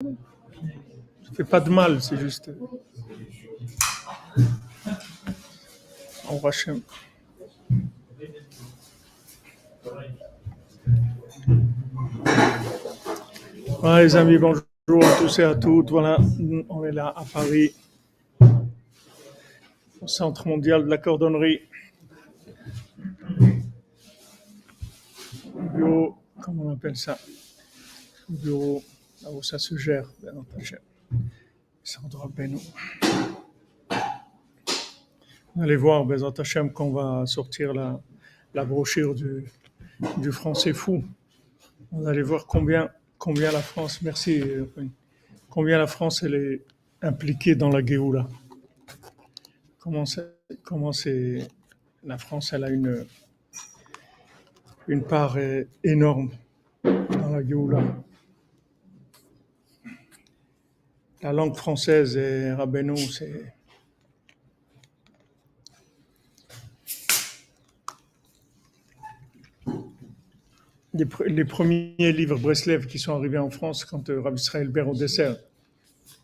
Ça fait pas de mal, c'est juste. On Hachem. Voilà, les amis, bonjour à tous et à toutes. Voilà, on est là à Paris, au Centre mondial de la cordonnerie. Bureau, comment on appelle ça? Bureau, là où ça se gère, bien entendu. Centre Beno. Vous allez voir, Bézant Hachem, qu'on va sortir la, brochure du, français fou. Vous allez voir combien, la France, merci, combien la France elle est impliquée dans la Géoula. Comment c'est, la France elle a une, une part euh, énorme dans la Géoula. La langue française et Rabbeinu, c'est les, pr- les premiers livres Breslev qui sont arrivés en France quand euh, Rabbi Israël Ber au dessert.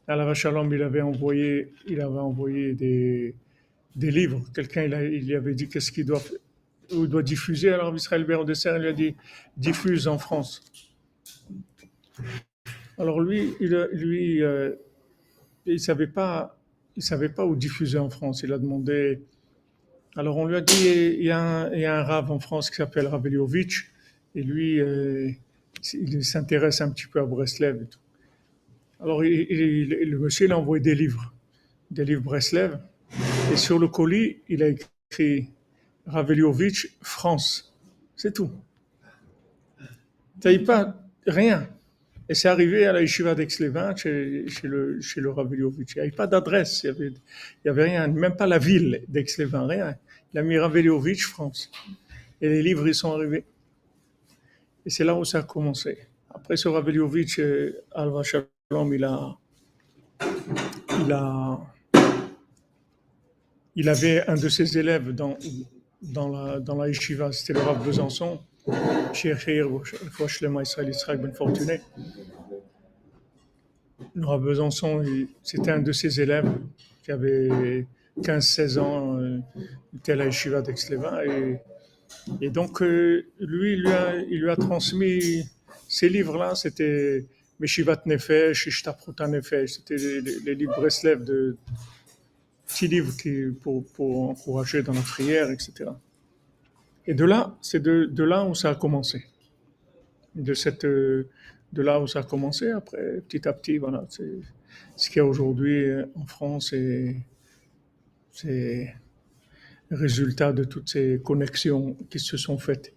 À la Shalom, il avait envoyé, il avait envoyé des, livres. Quelqu'un, il, il lui avait dit qu'est-ce qu'il doit, doit diffuser. Alors Rabbi Israël dessert, il lui a dit diffuse en France. Alors lui, il, a- lui, euh, il savait pas, où diffuser en France. Il a demandé. Alors on lui a dit il y a un, rave en France qui s'appelle Rav Eliovitch, et lui, euh, il s'intéresse un petit peu à Breslev. Et tout. Alors le monsieur il a envoyé des livres, des livres Breslev, et sur le colis il a écrit Rav Eliovitch France. C'est tout. T'avais pas rien. Et c'est arrivé à la yeshiva d'Aix-les-Bains, chez, le, chez le. Il n'y avait pas d'adresse, il y avait, avait rien, même pas la ville d'Aix-les-Bains, rien. Il a mis France. Et les livres, ils sont arrivés. Et c'est là où ça a commencé. Après ce Rav euh, Alva Shalom, il a, il a, il avait un de ses élèves dans, dans la, dans la yeshiva, c'était le Rav Besançon, Shir Shir, Shlema Israël Israël Ben Fortuné. Rav Besançon, c'était un de ses élèves qui avait 15-16 ans, euh, il était à la yeshiva. Et, donc, euh, lui, il lui, a, transmis ces livres-là, c'était Meshivat Nefesh, Ishtaprut Nefesh, c'était les livres Breslev, de petits livres qui, pour, pour encourager dans la prière, etc. Et de là, c'est de, là où ça a commencé. De, cette, de là où ça a commencé, après, petit à petit, voilà, c'est ce qu'il y a aujourd'hui euh, en France et c'est le résultat de toutes ces connexions qui se sont faites.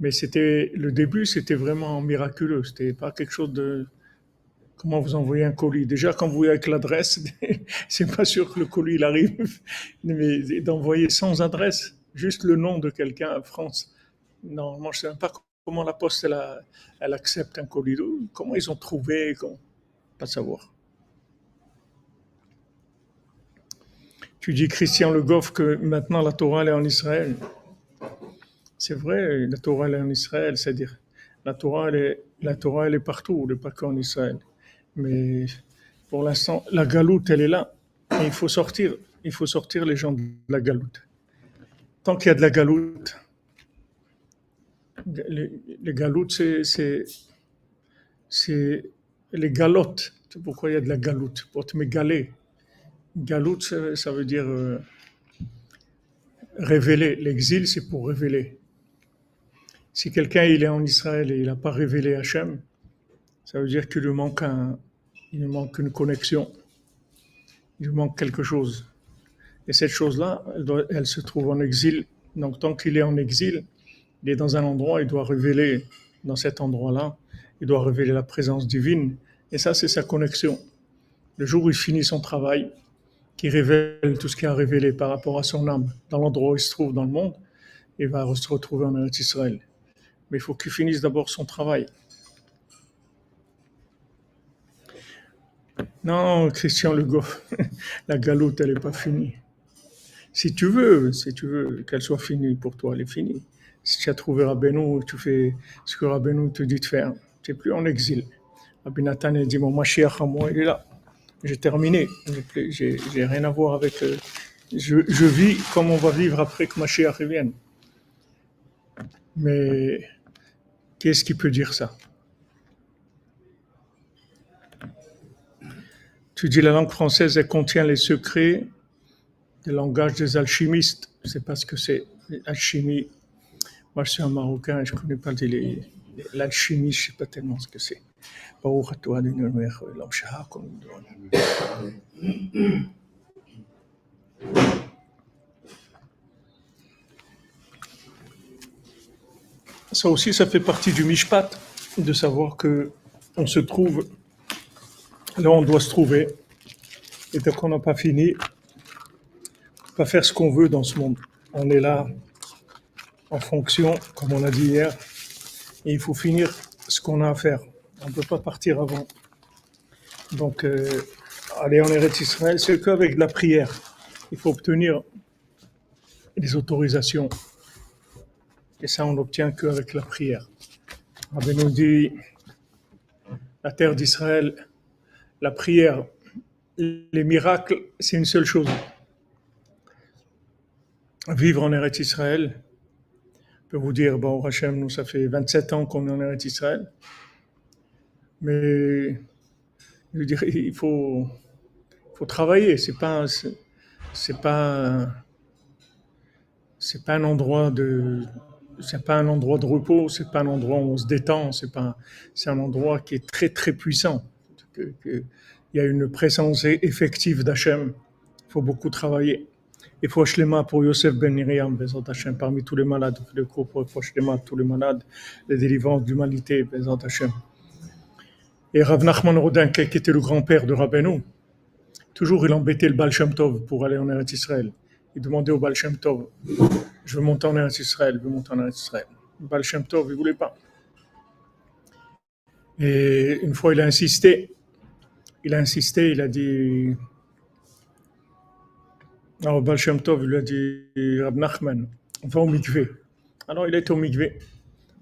Mais c'était le début, c'était vraiment miraculeux. C'était pas quelque chose de comment vous envoyez un colis? Déjà, quand vous voyez avec l'adresse, c'est pas sûr que le colis il arrive. Mais d'envoyer sans adresse, juste le nom de quelqu'un à France. Normalement, je sais même pas comment la poste elle, accepte un colis. Comment ils ont trouvé, comment- pas savoir. Tu dis Christian Le Goff que maintenant la Torah est en Israël. C'est vrai, la Torah est en Israël, c'est-à-dire la Torah est, la Torah est partout, pas qu'en Israël. Mais pour l'instant, la galoute elle est là. Il faut sortir, il faut sortir les gens de la galoute. Tant qu'il y a de la galoute, les, les galoutes c'est, les galotes. C'est pourquoi il y a de la galoute, pour te mégaler. Galoute, ça, ça veut dire euh, révéler. L'exil, c'est pour révéler. Si quelqu'un il est en Israël et il n'a pas révélé Hachem, ça veut dire qu'il lui manque un, il lui manque une connexion, il lui manque quelque chose. Et cette chose-là, elle, se trouve en exil. Donc tant qu'il est en exil, il est dans un endroit, il doit révéler dans cet endroit-là, il doit révéler la présence divine. Et ça, c'est sa connexion. Le jour où il finit son travail, qui révèle tout ce qu'il a révélé par rapport à son âme dans l'endroit où il se trouve dans le monde, il va se retrouver en Eretz Israël. Mais il faut qu'il finisse d'abord son travail. Non, Christian Legault, la galoute, elle n'est pas finie. Si tu veux, si tu veux qu'elle soit finie pour toi, elle est finie. Si tu as trouvé Rabbeinu, tu fais ce que Rabbeinu te dit de faire. Tu n'es plus en exil. Rabbi Nathan a dit, mon Mashiach à moi, il est là. J'ai terminé. J'ai rien à voir avec... euh, je, vis comme on va vivre après que Mashiach vienne. Mais qu'est-ce qui peut dire ça? Tu dis la langue française, elle contient les secrets du langage des alchimistes. Je sais pas ce que c'est, l'alchimie. Moi, je suis un Marocain, je connais pas l'alchimie, je sais pas tellement ce que c'est. Ça aussi, ça fait partie du mishpat, de savoir que on se trouve là on doit se trouver. Et tant qu'on n'a pas fini, pas faire ce qu'on veut dans ce monde. On est là en fonction, comme on a dit hier, et il faut finir ce qu'on a à faire. On ne peut pas partir avant. Donc, euh, aller en Eretz Israël, c'est qu'avec la prière. Il faut obtenir les autorisations. Et ça, on n'obtient qu'avec la prière. Rabbi nous dit, la terre d'Israël, la prière, les miracles, c'est une seule chose. Vivre en Eretz Israël, je peux vous dire, bon, Hachem, nous, ça fait 27 ans qu'on est en Eretz Israël. Mais, il faut, travailler. C'est pas, c'est pas, c'est pas un endroit de, c'est pas un endroit de repos, c'est pas un endroit où on se détend, c'est pas, c'est un endroit qui est très très puissant. Il y a une présence effective d'Hachem. Il faut beaucoup travailler. Il faut Shlema pour Yosef Ben Miriam, Bezat Hachem, parmi tous les malades, le groupe pour Shlema, tous les malades, les délivrances d'humanité, Bezat Hachem. Et Rav Nachman Rodin, qui était le grand-père de Rabbeinu, toujours il embêtait le Baal Shem Tov pour aller en Eretz Israël. Il demandait au Baal Shem Tov, je veux monter en Eretz Israël, je veux monter en Eretz Israël. Le Baal Shem Tov, il voulait pas. Et une fois, il a insisté. Il a insisté, il a dit. Alors, Baal Shem Tov, il lui a dit Rab Nachman, va au mikvé. Alors, il est au mikvé.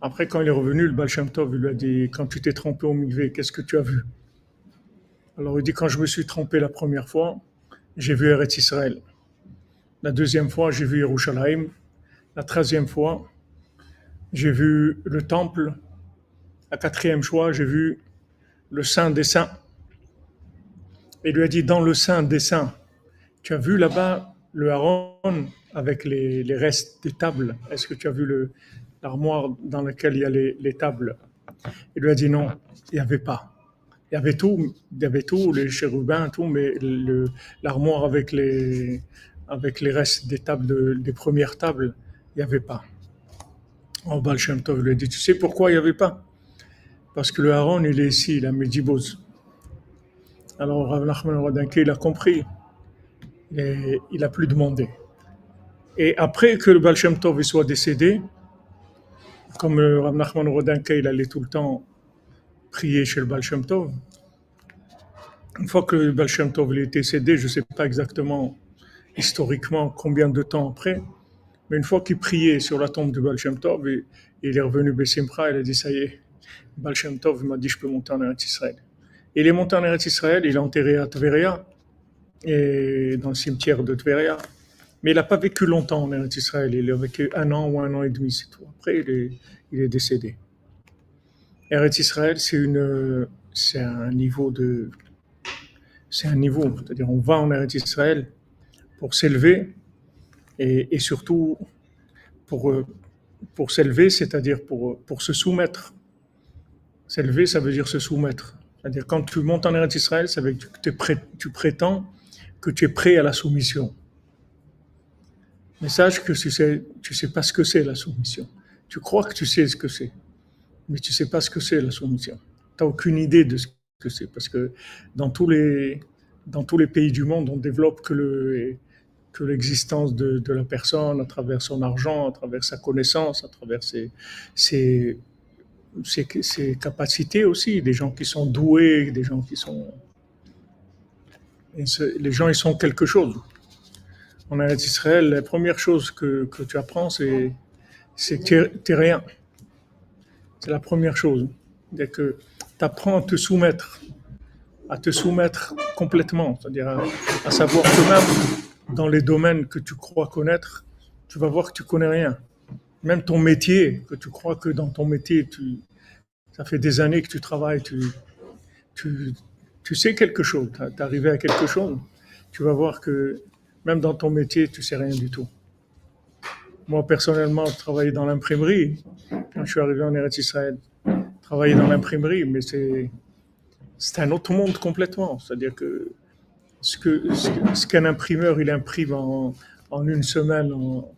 Après, quand il est revenu, le Baal Tov, lui a dit Quand tu t'es trempé au mikvé, qu'est-ce que tu as vu? Alors, il dit Quand je me suis trempé la première fois, j'ai vu Eretz Israël. La deuxième fois, j'ai vu Yerushalayim. La troisième fois, j'ai vu le temple. La quatrième fois, j'ai vu le Saint des Saints. Il lui a dit, dans le Saint des Saints, tu as vu là-bas le Haron avec les, restes des tables? Est-ce que tu as vu l'armoire dans laquelle il y a les, les tables? Il lui a dit non, il n'y avait pas. Il y avait tout, il y avait tout, les chérubins, tout, mais l'armoire avec les, avec les restes des tables, de- des premières tables, il n'y avait pas. Oh, Baal Shem Tov lui a dit, tu sais pourquoi il n'y avait pas? Parce que le Haron, il est ici, il a. Alors Rav Nachman il a compris. Il a plus demandé. Et après que le Baal Shem Tov soit décédé, comme Rav Nachman Rodanke, il allait tout le temps prier chez le Baal Shem Tov, une fois que le Baal Shem Tov est décédé, je ne sais pas exactement historiquement combien de temps après, mais une fois qu'il priait sur la tombe du Baal Shem Tov, il, est revenu Bessimra, il a dit ça y est, Baal Shem Tov m'a dit je peux monter en Eretz Israël. Il est monté en Eretz Israël, il est enterré à Tveria, et dans le cimetière de Tveria. Mais il n'a pas vécu longtemps en Eretz Israël, il a vécu un an ou un an et demi, c'est tout. Après, il est, il est décédé. Eretz Israël, c'est un niveau de, c'est un niveau, c'est-à-dire on va en Eretz Israël pour s'élever et, et surtout pour, pour s'élever, c'est-à-dire pour, pour se soumettre. S'élever, ça veut dire se soumettre. C'est-à-dire quand tu montes en Eretz Israël, ça veut dire que tu prétends que tu es prêt à la soumission. Mais sache que tu sais, tu sais pas ce que c'est la soumission. Tu crois que tu sais ce que c'est, mais tu sais pas ce que c'est la soumission. Tu n'as aucune idée de ce que c'est, parce que dans tous les, dans tous les pays du monde, on développe que le que l'existence de, de la personne à travers son argent, à travers sa connaissance, à travers ses, ses, ses capacités aussi, des gens qui sont doués, des gens qui sont... les gens, ils sont quelque chose. En Israël, la première chose que, tu apprends, c'est que tu n'es rien. C'est la première chose. C'est que tu apprends à te soumettre, à te soumettre complètement, c'est-à-dire à, savoir que même dans les domaines que tu crois connaître, tu vas voir que tu connais rien. Même ton métier, que tu crois que dans ton métier, tu, ça fait des années que tu travailles, tu, tu, tu sais quelque chose, tu es arrivé à quelque chose, tu vas voir que même dans ton métier, tu sais rien du tout. Moi, personnellement, je travaillais dans l'imprimerie quand je suis arrivé en Eretz Israël. Travailler dans l'imprimerie, mais c'est, c'est un autre monde complètement. C'est-à-dire que ce, que, qu'un imprimeur il imprime en, en une semaine en,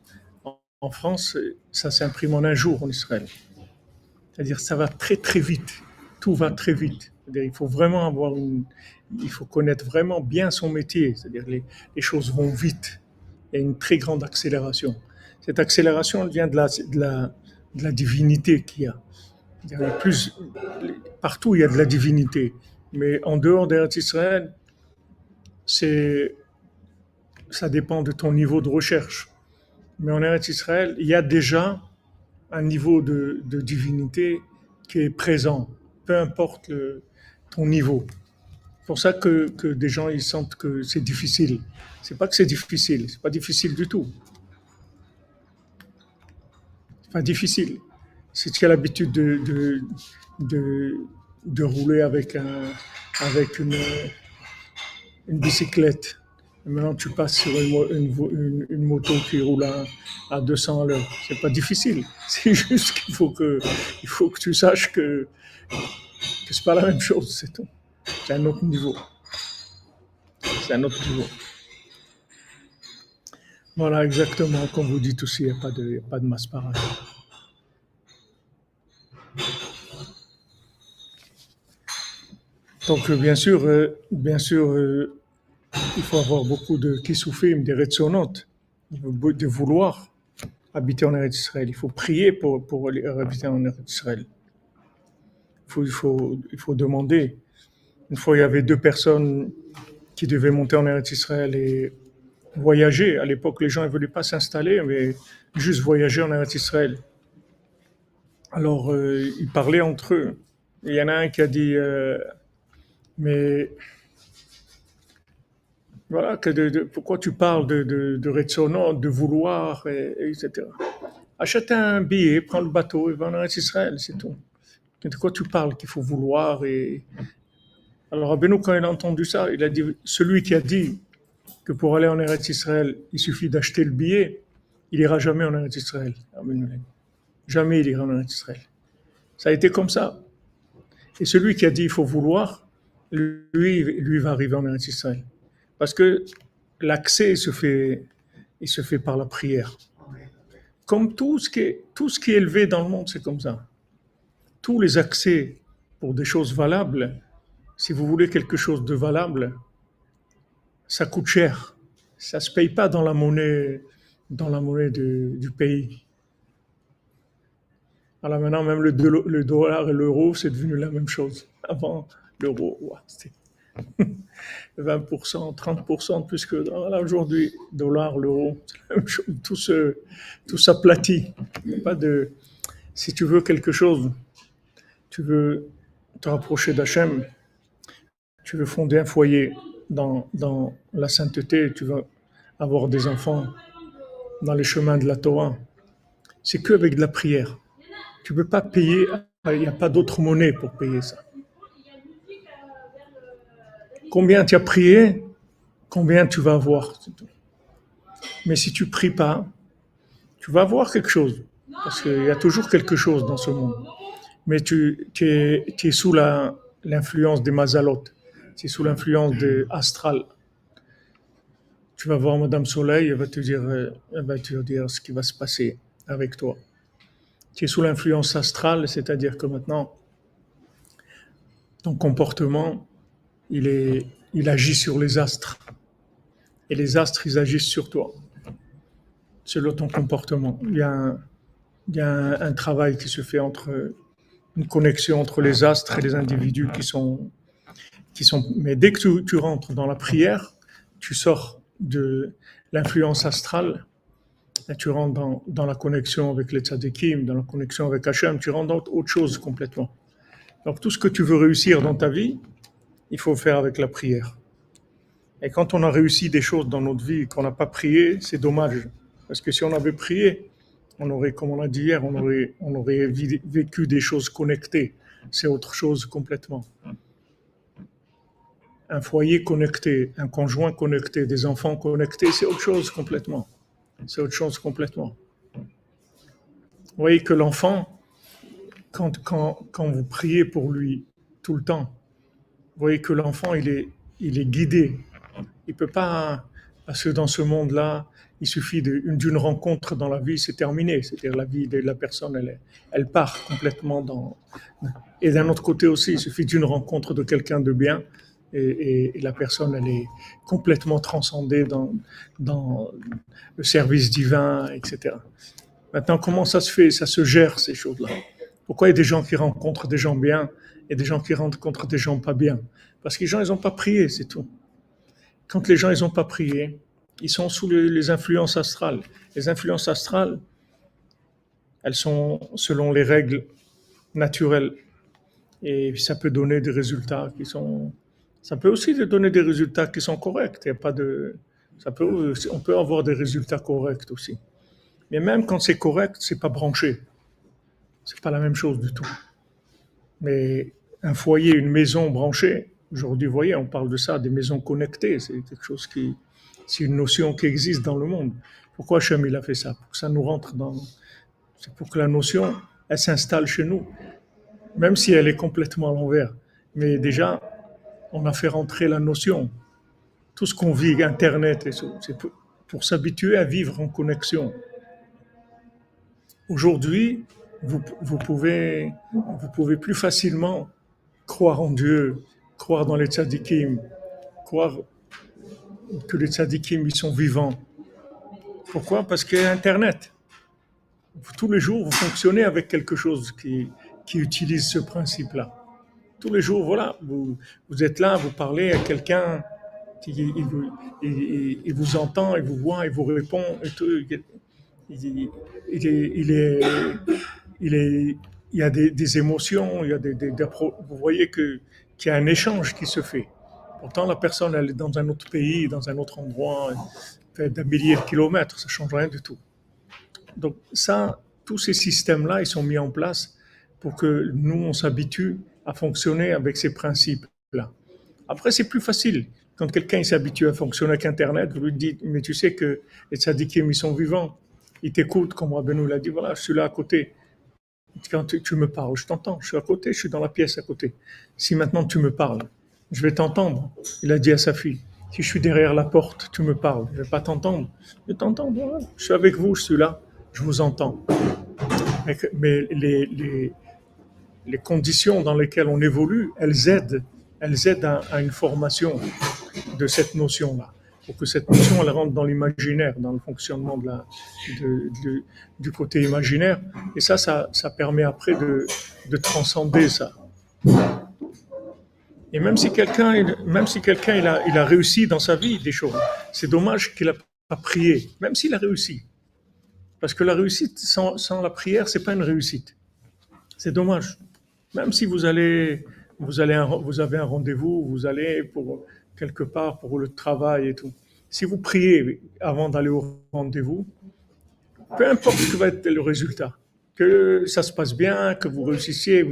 en France, ça s'imprime en un jour en Israël. C'est-à-dire ça va très très vite. Tout va très vite. Il faut vraiment avoir une, il faut connaître vraiment bien son métier. C'est-à-dire les, choses vont vite. Il y a une très grande accélération. Cette accélération vient de la, de la, divinité qu'il y a. Il y a plus, partout il y a de la divinité. Mais en dehors d'Eretz Israël, c'est, ça dépend de ton niveau de recherche. Mais en Eretz Israël, il y a déjà un niveau de, de divinité qui est présent, peu importe le, ton niveau. C'est pour ça que, que des gens ils sentent que c'est difficile. C'est pas que c'est difficile, c'est pas difficile du tout. C'est pas difficile. Si tu as l'habitude de, de, de, rouler avec, un, avec une, une bicyclette, et maintenant tu passes sur une, une, une, moto qui roule à, à 200 à l'heure, c'est pas difficile. C'est juste qu'il faut que, il faut que tu saches que, que c'est pas la même chose, c'est tout. C'est un autre niveau. C'est un autre niveau. Voilà, exactement, comme vous dites aussi, il n'y a pas de, pas masse pareille. Donc, bien sûr, euh, bien sûr, euh, il faut avoir beaucoup de kisufim, des retsonot, de vouloir habiter en Eretz Israël. Il faut prier pour, pour habiter en Eretz Israël. Il faut, il, faut, il faut demander. Une fois, il y avait deux personnes qui devaient monter en Eretz Israël et voyager. À l'époque, les gens ne voulaient pas s'installer, mais juste voyager en Eretz Israël. Alors, euh, ils parlaient entre eux. il y en a un qui a dit, euh, mais voilà, que de, pourquoi tu parles de, de, de de vouloir, et, etc. Achète un billet, prends le bateau et va en Eretz Israël, c'est tout. De quoi tu parles qu'il faut vouloir et... Alors Abeno, quand il a entendu ça, il a dit, celui qui a dit que pour aller en Eretz Israël, il suffit d'acheter le billet, il ira jamais en Eretz Israël. Jamais il ira en Eretz Israël. Ça a été comme ça. Et celui qui a dit il faut vouloir, lui, lui va arriver en Eretz Israël. Parce que l'accès se fait, il se fait par la prière. Comme tout ce qui est, tout ce qui est élevé dans le monde, c'est comme ça. Tous les accès pour des choses valables, si vous voulez quelque chose de valable, ça coûte cher. Ça se paye pas dans la monnaie, dans la monnaie du pays. Alors maintenant, même le, dollar et l'euro, c'est devenu la même chose. Avant, l'euro, c'était 20%, 30% de plus que là aujourd'hui, dollar, l'euro, tout, se, tout s'aplatit. Pas de, si tu veux quelque chose, tu veux te rapprocher d'Hachem, tu veux fonder un foyer dans, la sainteté, tu veux avoir des enfants dans les chemins de la Torah, c'est qu'avec de la prière. Tu ne peux pas payer, il n'y a pas d'autre monnaie pour payer ça. Combien tu as prié, combien tu vas avoir. Mais si tu pries pas, tu vas avoir quelque chose. Parce qu'il y a toujours quelque chose dans ce monde. Mais tu, es, sous l'influence des mazalot. Tu es sous l'influence de astral. Tu vas voir Madame Soleil, elle va te dire, va te dire ce qui va se passer avec toi. Tu es sous l'influence astrale, c'est-à-dire que maintenant, ton comportement, il, agit sur les astres. Et les astres, ils agissent sur toi, selon ton comportement. Il y a un, travail qui se fait entre une connexion entre les astres et les individus qui sont, qui sont. Mais dès que tu, rentres dans la prière, tu sors de l'influence astrale et tu rentres dans, dans, la connexion avec les tzadikim, dans la connexion avec Hachem, tu rentres dans autre chose complètement. Donc tout ce que tu veux réussir dans ta vie, il faut faire avec la prière. Et quand on a réussi des choses dans notre vie qu'on n'a pas prié, c'est dommage. Parce que si on avait prié, on aurait, comme on a dit hier, on aurait, on aurait vécu des choses connectées. C'est autre chose complètement. Un foyer connecté, un conjoint connecté, des enfants connectés, c'est autre chose complètement. C'est autre chose complètement. Vous voyez que l'enfant, quand, quand, quand vous priez pour lui tout le temps, vous voyez que l'enfant, il est, il est guidé. Il peut pas, parce que dans ce monde-là, il suffit d'une rencontre dans la vie, c'est terminé. C'est-à-dire la vie de la personne, elle, part complètement dans. Et d'un autre côté aussi, il suffit d'une rencontre de quelqu'un de bien et, et, la personne, elle est complètement transcendée dans, dans le service divin, etc. Maintenant, comment ça se fait Ça se gère ces choses-là? Pourquoi il y a des gens qui rencontrent des gens bien et des gens qui rencontrent des gens pas bien? Parce que les gens, ils n'ont pas prié, c'est tout. Quand les gens, ils n'ont pas prié, ils sont sous les, influences astrales. Les influences astrales, elles sont selon les règles naturelles. Et ça peut donner des résultats qui sont. Ça peut aussi donner des résultats qui sont corrects. Il y a pas de. On peut avoir des résultats corrects aussi. Mais même quand c'est correct, c'est pas branché. C'est pas la même chose du tout. Mais un foyer, une maison branchée, aujourd'hui, vous voyez, on parle de ça, des maisons connectées. C'est quelque chose qui, c'est une notion qui existe dans le monde. Pourquoi Hachem il a fait ça? Pour que ça nous rentre dans. C'est pour que la notion, elle s'installe chez nous, même si elle est complètement à l'envers. Mais déjà, on a fait rentrer la notion. Tout ce qu'on vit, Internet et c'est pour, s'habituer à vivre en connexion. Aujourd'hui, vous, vous, pouvez, vous pouvez plus facilement croire en Dieu, croire dans les tzadikim, croire que les tzadikim, ils sont vivants. Pourquoi? Parce qu'il y a Internet. Tous les jours, vous fonctionnez avec quelque chose qui, qui utilise ce principe-là. Tous les jours, voilà, vous, vous êtes là, vous parlez à quelqu'un, il, il, vous, entend, il vous voit, il vous répond, et tout. Il, est, il, est, il y a des, des émotions, il y a des, des, vous voyez que qu'il y a un échange qui se fait. Pourtant, la personne, elle est dans un autre pays, dans un autre endroit, d'un millier de kilomètres, ça ne change rien du tout. Donc ça, tous ces systèmes-là, ils sont mis en place pour que nous, on s'habitue à fonctionner avec ces principes-là. Après, c'est plus facile. Quand quelqu'un s'habitue à fonctionner avec Internet, vous lui dites, mais tu sais que les tzadikim, ils sont vivants. Ils t'écoutent, comme Rabbeinu l'a dit, voilà, je suis là à côté. Quand tu me parles, je t'entends, je suis à côté, je suis dans la pièce à côté. Si maintenant tu me parles, je vais t'entendre. Il a dit à sa fille, si je suis derrière la porte, tu me parles, je ne vais pas t'entendre. Je vais t'entendre, je suis avec vous, je suis là, je vous entends. Mais les, conditions dans lesquelles on évolue, elles aident, elles aident à, une formation de cette notion-là, pour que cette notion elle rentre dans l'imaginaire, dans le fonctionnement du côté imaginaire. Et ça, ça, permet après de transcender ça. Et même si quelqu'un, même si quelqu'un il a, il a réussi dans sa vie des choses, c'est dommage qu'il n'a pas prié, même s'il a réussi. Parce que la réussite sans, sans la prière, c'est pas une réussite. C'est dommage. Même si vous allez, vous allez, vous avez un rendez-vous, vous allez pour quelque part pour le travail et tout. Si vous priez avant d'aller au rendez-vous, peu importe ce que va être le résultat, que ça se passe bien, que vous réussissiez,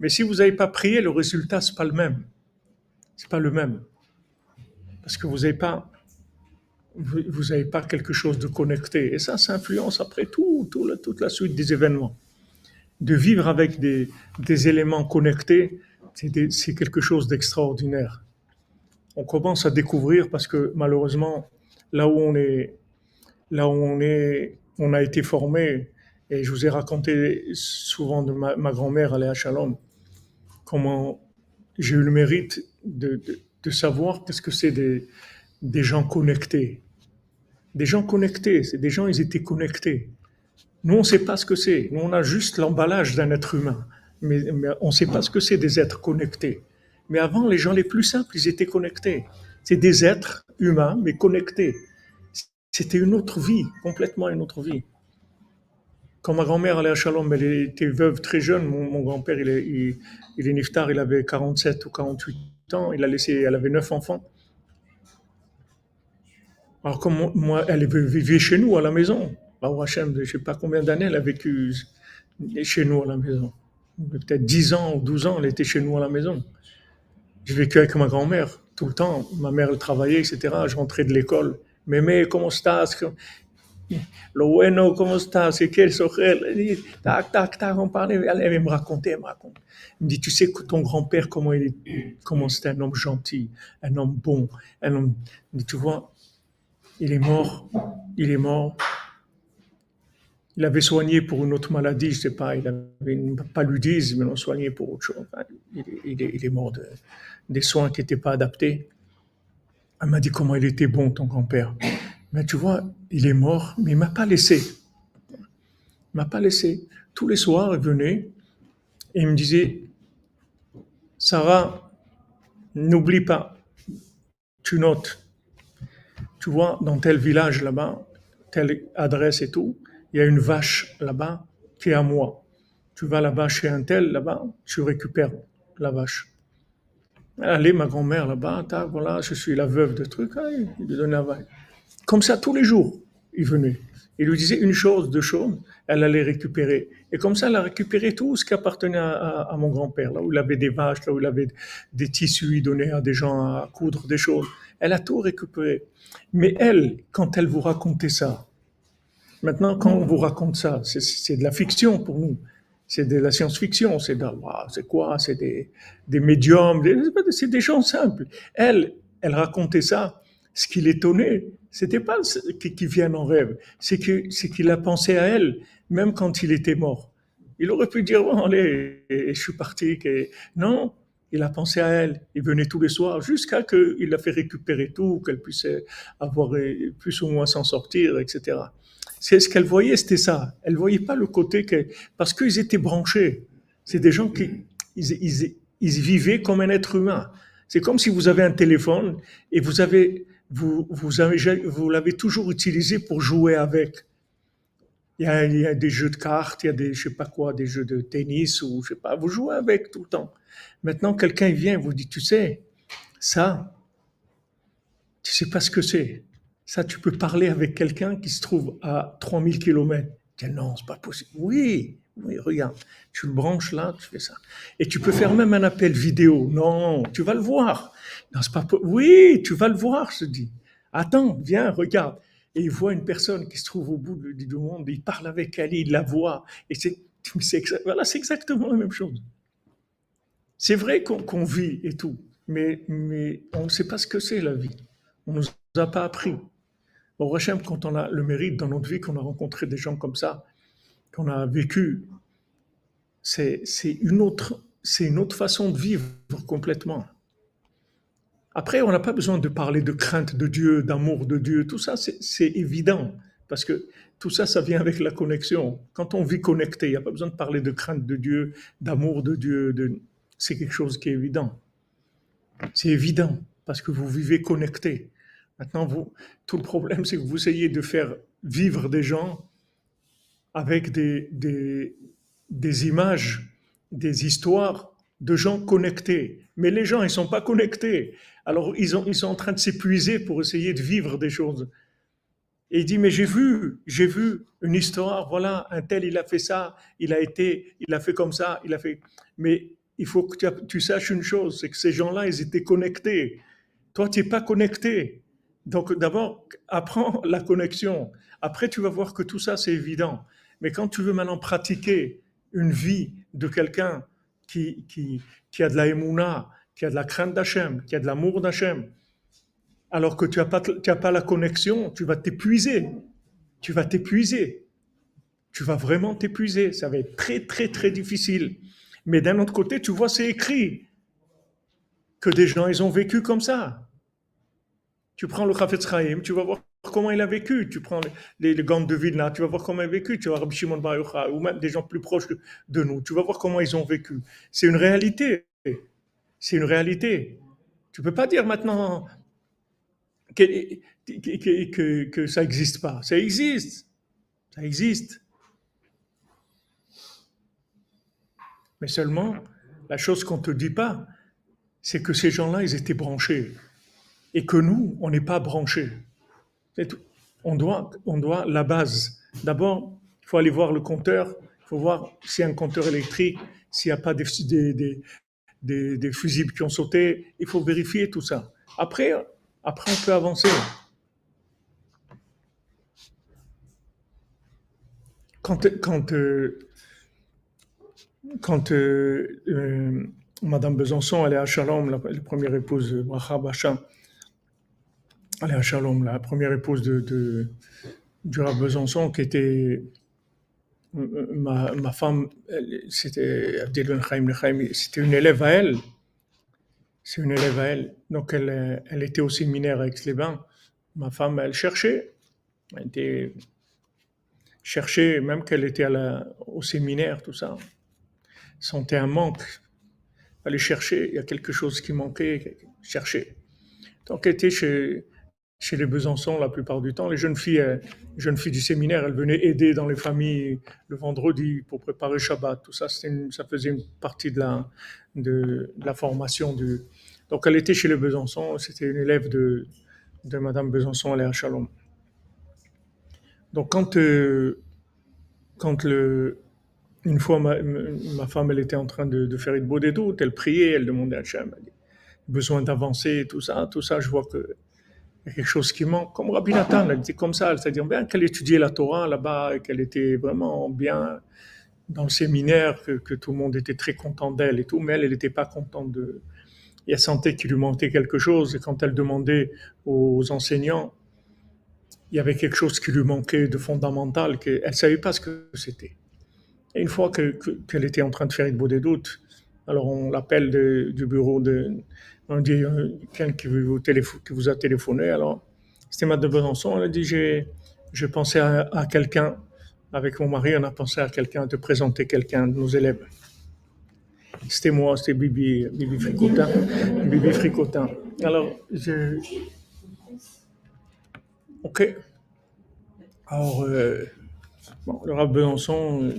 mais si vous n'avez pas prié, le résultat c'est pas le même. C'est pas le même, parce que vous n'avez pas, vous n'avez pas quelque chose de connecté, et ça, ça influence après tout, tout toute la suite des événements. De vivre avec des, des éléments connectés, c'est quelque chose d'extraordinaire. On commence à découvrir parce que malheureusement, là où on est, là où on est, on a été formé et je vous ai raconté souvent de ma, grand-mère, Aléa Shalom, comment j'ai eu le mérite de, savoir qu'est-ce que c'est des, gens connectés. Des gens connectés, c'est des gens, ils étaient connectés. Nous, on ne sait pas ce que c'est. Nous, on a juste l'emballage d'un être humain. Mais on ne sait pas ce que c'est des êtres connectés. Mais avant, les gens les plus simples, ils étaient connectés. C'est des êtres humains, mais connectés. C'était une autre vie, complètement une autre vie. Quand ma grand-mère allait à Shalom, elle était veuve très jeune. Mon, grand-père, il est, il, est niftar, il avait 47 ou 48 ans. Il a laissé, elle avait neuf enfants. Alors, comme moi, elle vivait chez nous à la maison. Bah, Hachem, je ne sais pas combien d'années elle a vécu chez nous à la maison. Peut-être 10 ans ou 12 ans, elle était chez nous à la maison. J'ai vécu avec ma grand-mère tout le temps. Ma mère, elle travaillait, etc. Je rentrais de l'école. Mémé, comment estás? Le bueno, comment estás? C'est quel sourire? Tac, tac, tac, on parlait. Elle, me racontait, elle me raconte. Elle me dit, tu sais que ton grand-père, comment il est, comment c'était un homme gentil, un homme bon, un homme, tu vois, il est mort, il est mort. Il avait soigné pour une autre maladie, je sais pas, il avait une paludisme, mais l'ont soigné pour autre chose. Il, est, il est, mort de, des soins qui n'étaient pas adaptés. Elle m'a dit comment il était bon, ton grand-père. Mais tu vois, il est mort, mais il m'a pas laissé. Il m'a pas laissé. Tous les soirs, il venait et il me disait, Sarah, n'oublie pas, tu notes tu vois, dans tel village là-bas, telle adresse et tout, il y a une vache là-bas qui est à moi. Tu vas là-bas chez un tel, là-bas, tu récupères la vache. Allez, ma grand-mère là-bas, voilà, je suis la veuve de truc, ah, il lui donnait la vache. Comme ça, tous les jours, il venait. Il lui disait une chose, deux choses, elle allait récupérer. Et comme ça, elle a récupéré tout ce qui appartenait à, mon grand-père, là où il avait des vaches, là où il avait des tissus, il donnait à des gens à coudre des choses. Elle a tout récupéré. Mais elle, quand elle vous racontait ça, maintenant, quand on vous raconte ça, c'est de la fiction pour nous. C'est de la science-fiction. C'est c'est quoi? C'est des, des médiums. C'est des gens simples. Elle, elle racontait ça. Ce qui l'étonnait, c'était pas qu'il vienne en rêve, c'est qu'il a pensé à elle, même quand il était mort. Il aurait pu dire, bon, allez, je suis parti. Non, il a pensé à elle. Il venait tous les soirs jusqu'à qu'il a fait récupérer tout, qu'elle puisse avoir plus ou moins s'en sortir, etc. C'est ce qu'elle voyait, c'était ça. Elle voyait pas le côté que, parce qu'ils étaient branchés. C'est des gens qui, ils, vivaient comme un être humain. C'est comme si vous avez un téléphone et vous avez, vous, vous avez, vous l'avez toujours utilisé pour jouer avec. Il y, a, des jeux de cartes, il y a des, je sais pas quoi, des jeux de tennis ou je sais pas, vous jouez avec tout le temps. Maintenant, quelqu'un vient vous dit, tu sais, ça, tu sais pas ce que c'est. Ça, tu peux parler avec quelqu'un qui se trouve à 3000 km. non, c'est pas possible. Oui, oui, regarde, tu le branches là, tu fais ça. Et tu peux faire même un appel vidéo. Non, tu vas le voir. C'est pas Oui, tu vas le voir, je dis. Attends, viens, regarde. Et il voit une personne qui se trouve au bout du monde, il parle avec elle, il la voit. Et c'est, voilà, c'est exactement la même chose. C'est vrai qu'on vit et tout, mais, mais on ne sait pas ce que c'est la vie. On ne nous a pas appris. Au Hachem, quand on a le mérite dans notre vie, qu'on a rencontré des gens comme ça, qu'on a vécu, c'est une, autre, une autre façon de vivre complètement. Après, on n'a pas besoin de parler de crainte de Dieu, d'amour de Dieu, tout ça, c'est évident, parce que tout ça, ça vient avec la connexion. Quand on vit connecté, il n'y a pas besoin de parler de crainte de Dieu, d'amour de Dieu, c'est quelque chose qui est évident. C'est évident parce que vous vivez connecté. Maintenant, tout le problème, c'est que vous essayez de faire vivre des gens avec des, des, images, des histoires de gens connectés. Mais les gens, ils sont pas connectés. Alors, ils, ont, ils sont en train de s'épuiser pour essayer de vivre des choses. Et il dit, mais j'ai vu, j'ai vu une histoire, voilà, un tel, il a fait ça, il a été, il a fait comme ça, il a fait. Mais il faut que tu, saches une chose, c'est que ces gens-là, ils étaient connectés. Toi, tu n'es pas connecté. Donc d'abord, apprends la connexion. Après, tu vas voir que tout ça, c'est évident. Mais quand tu veux maintenant pratiquer une vie de quelqu'un qui, qui, qui, a de la émouna, qui a de la crainte d'Hachem, qui a de l'amour d'Hachem, alors que tu n'as pas, pas la connexion, tu vas t'épuiser. Tu vas t'épuiser. Tu vas vraiment t'épuiser. Ça va être très, très, très difficile. Mais d'un autre côté, tu vois, c'est écrit que des gens, ils ont vécu comme ça. Tu prends le Chafetz Chaim, tu vas voir comment il a vécu. Tu prends les, les, gants de Vilna, tu vas voir comment il a vécu. Tu voir Rabbi Shimon Bar ou même des gens plus proches de, nous. Tu vas voir comment ils ont vécu. C'est une réalité. C'est une réalité. Tu peux pas dire maintenant que, ça n'existe pas. Ça existe. Ça existe. Mais seulement, la chose qu'on ne te dit pas, c'est que ces gens-là, ils étaient branchés. Et que nous, on n'est pas branchés. On doit, on doit la base. D'abord, il faut aller voir le compteur, il faut voir s'il y a un compteur électrique, s'il n'y a pas des, des, fusibles qui ont sauté. Il faut vérifier tout ça. Après, après on peut avancer. Quand, quand, euh, quand euh, euh, Madame Besançon, est à Shalom, la, première épouse de Bracha elle est à Shalom, la première épouse de, de Besançon, qui était ma, femme, c'était c'était une élève à elle. C'est une élève à elle. Donc elle, elle était au séminaire avec les bains. Ma femme, elle cherchait. Elle était cherchait, même qu'elle était au séminaire, tout ça. Sentait un manque. Aller chercher, il y a quelque chose qui manquait, chercher. Donc elle était chez, chez les Besançon la plupart du temps. Les jeunes filles, euh, jeunes filles du séminaire, elles venaient aider dans les familles le vendredi pour préparer Shabbat. Tout ça, ça faisait une partie de la, de, formation. Du... Donc elle était chez les Besançon, c'était une élève de, de Madame Besançon, elle est à Shalom. Donc quand, euh, quand le, une fois ma, femme elle était en train de, faire une beau des doutes, elle priait, elle demandait à Hachem, besoin d'avancer, tout ça, tout ça, je vois que il y a quelque chose qui manque. Comme Rabbi Nathan, elle était comme ça, c'est-à-dire bien qu'elle étudiait la Torah là-bas et qu'elle était vraiment bien dans le séminaire, que, tout le monde était très content d'elle et tout, mais elle, elle n'était pas contente de. Elle sentait qu'il lui manquait quelque chose et quand elle demandait aux enseignants, il y avait quelque chose qui lui manquait de fondamental, qu'elle ne savait pas ce que c'était. Et une fois qu'elle que, était en train de faire une beau des doutes, alors on l'appelle du bureau de, on dit euh, quelqu'un qui, vous a téléphoné. Alors, c'était Madame de Besançon. Elle a dit j'ai, je pensais à, quelqu'un, avec mon mari, on a pensé à quelqu'un, de présenter quelqu'un de nos élèves. C'était moi, c'était Bibi, Bibi Fricotin. Bibi Fricotin. Alors, je. Ok. Alors, euh, bon, le Rav Besançon euh,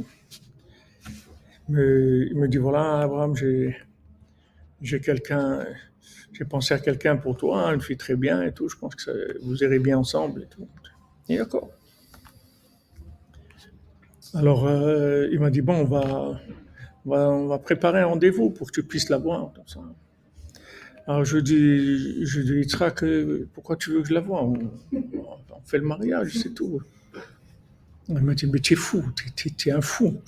me, me dit voilà, Abraham, j'ai, j'ai quelqu'un j'ai pensé à quelqu'un pour toi, elle fait très bien et tout, je pense que vous irez bien ensemble et tout. Et d'accord. Alors, euh, il m'a dit, bon, on va, on va, préparer un rendez-vous pour que tu puisses la voir. Alors, je dis, je dis, Yitzhak, pourquoi tu veux que je la voie? On, fait le mariage, c'est tout. Il m'a dit, mais tu es fou, tu es, un fou.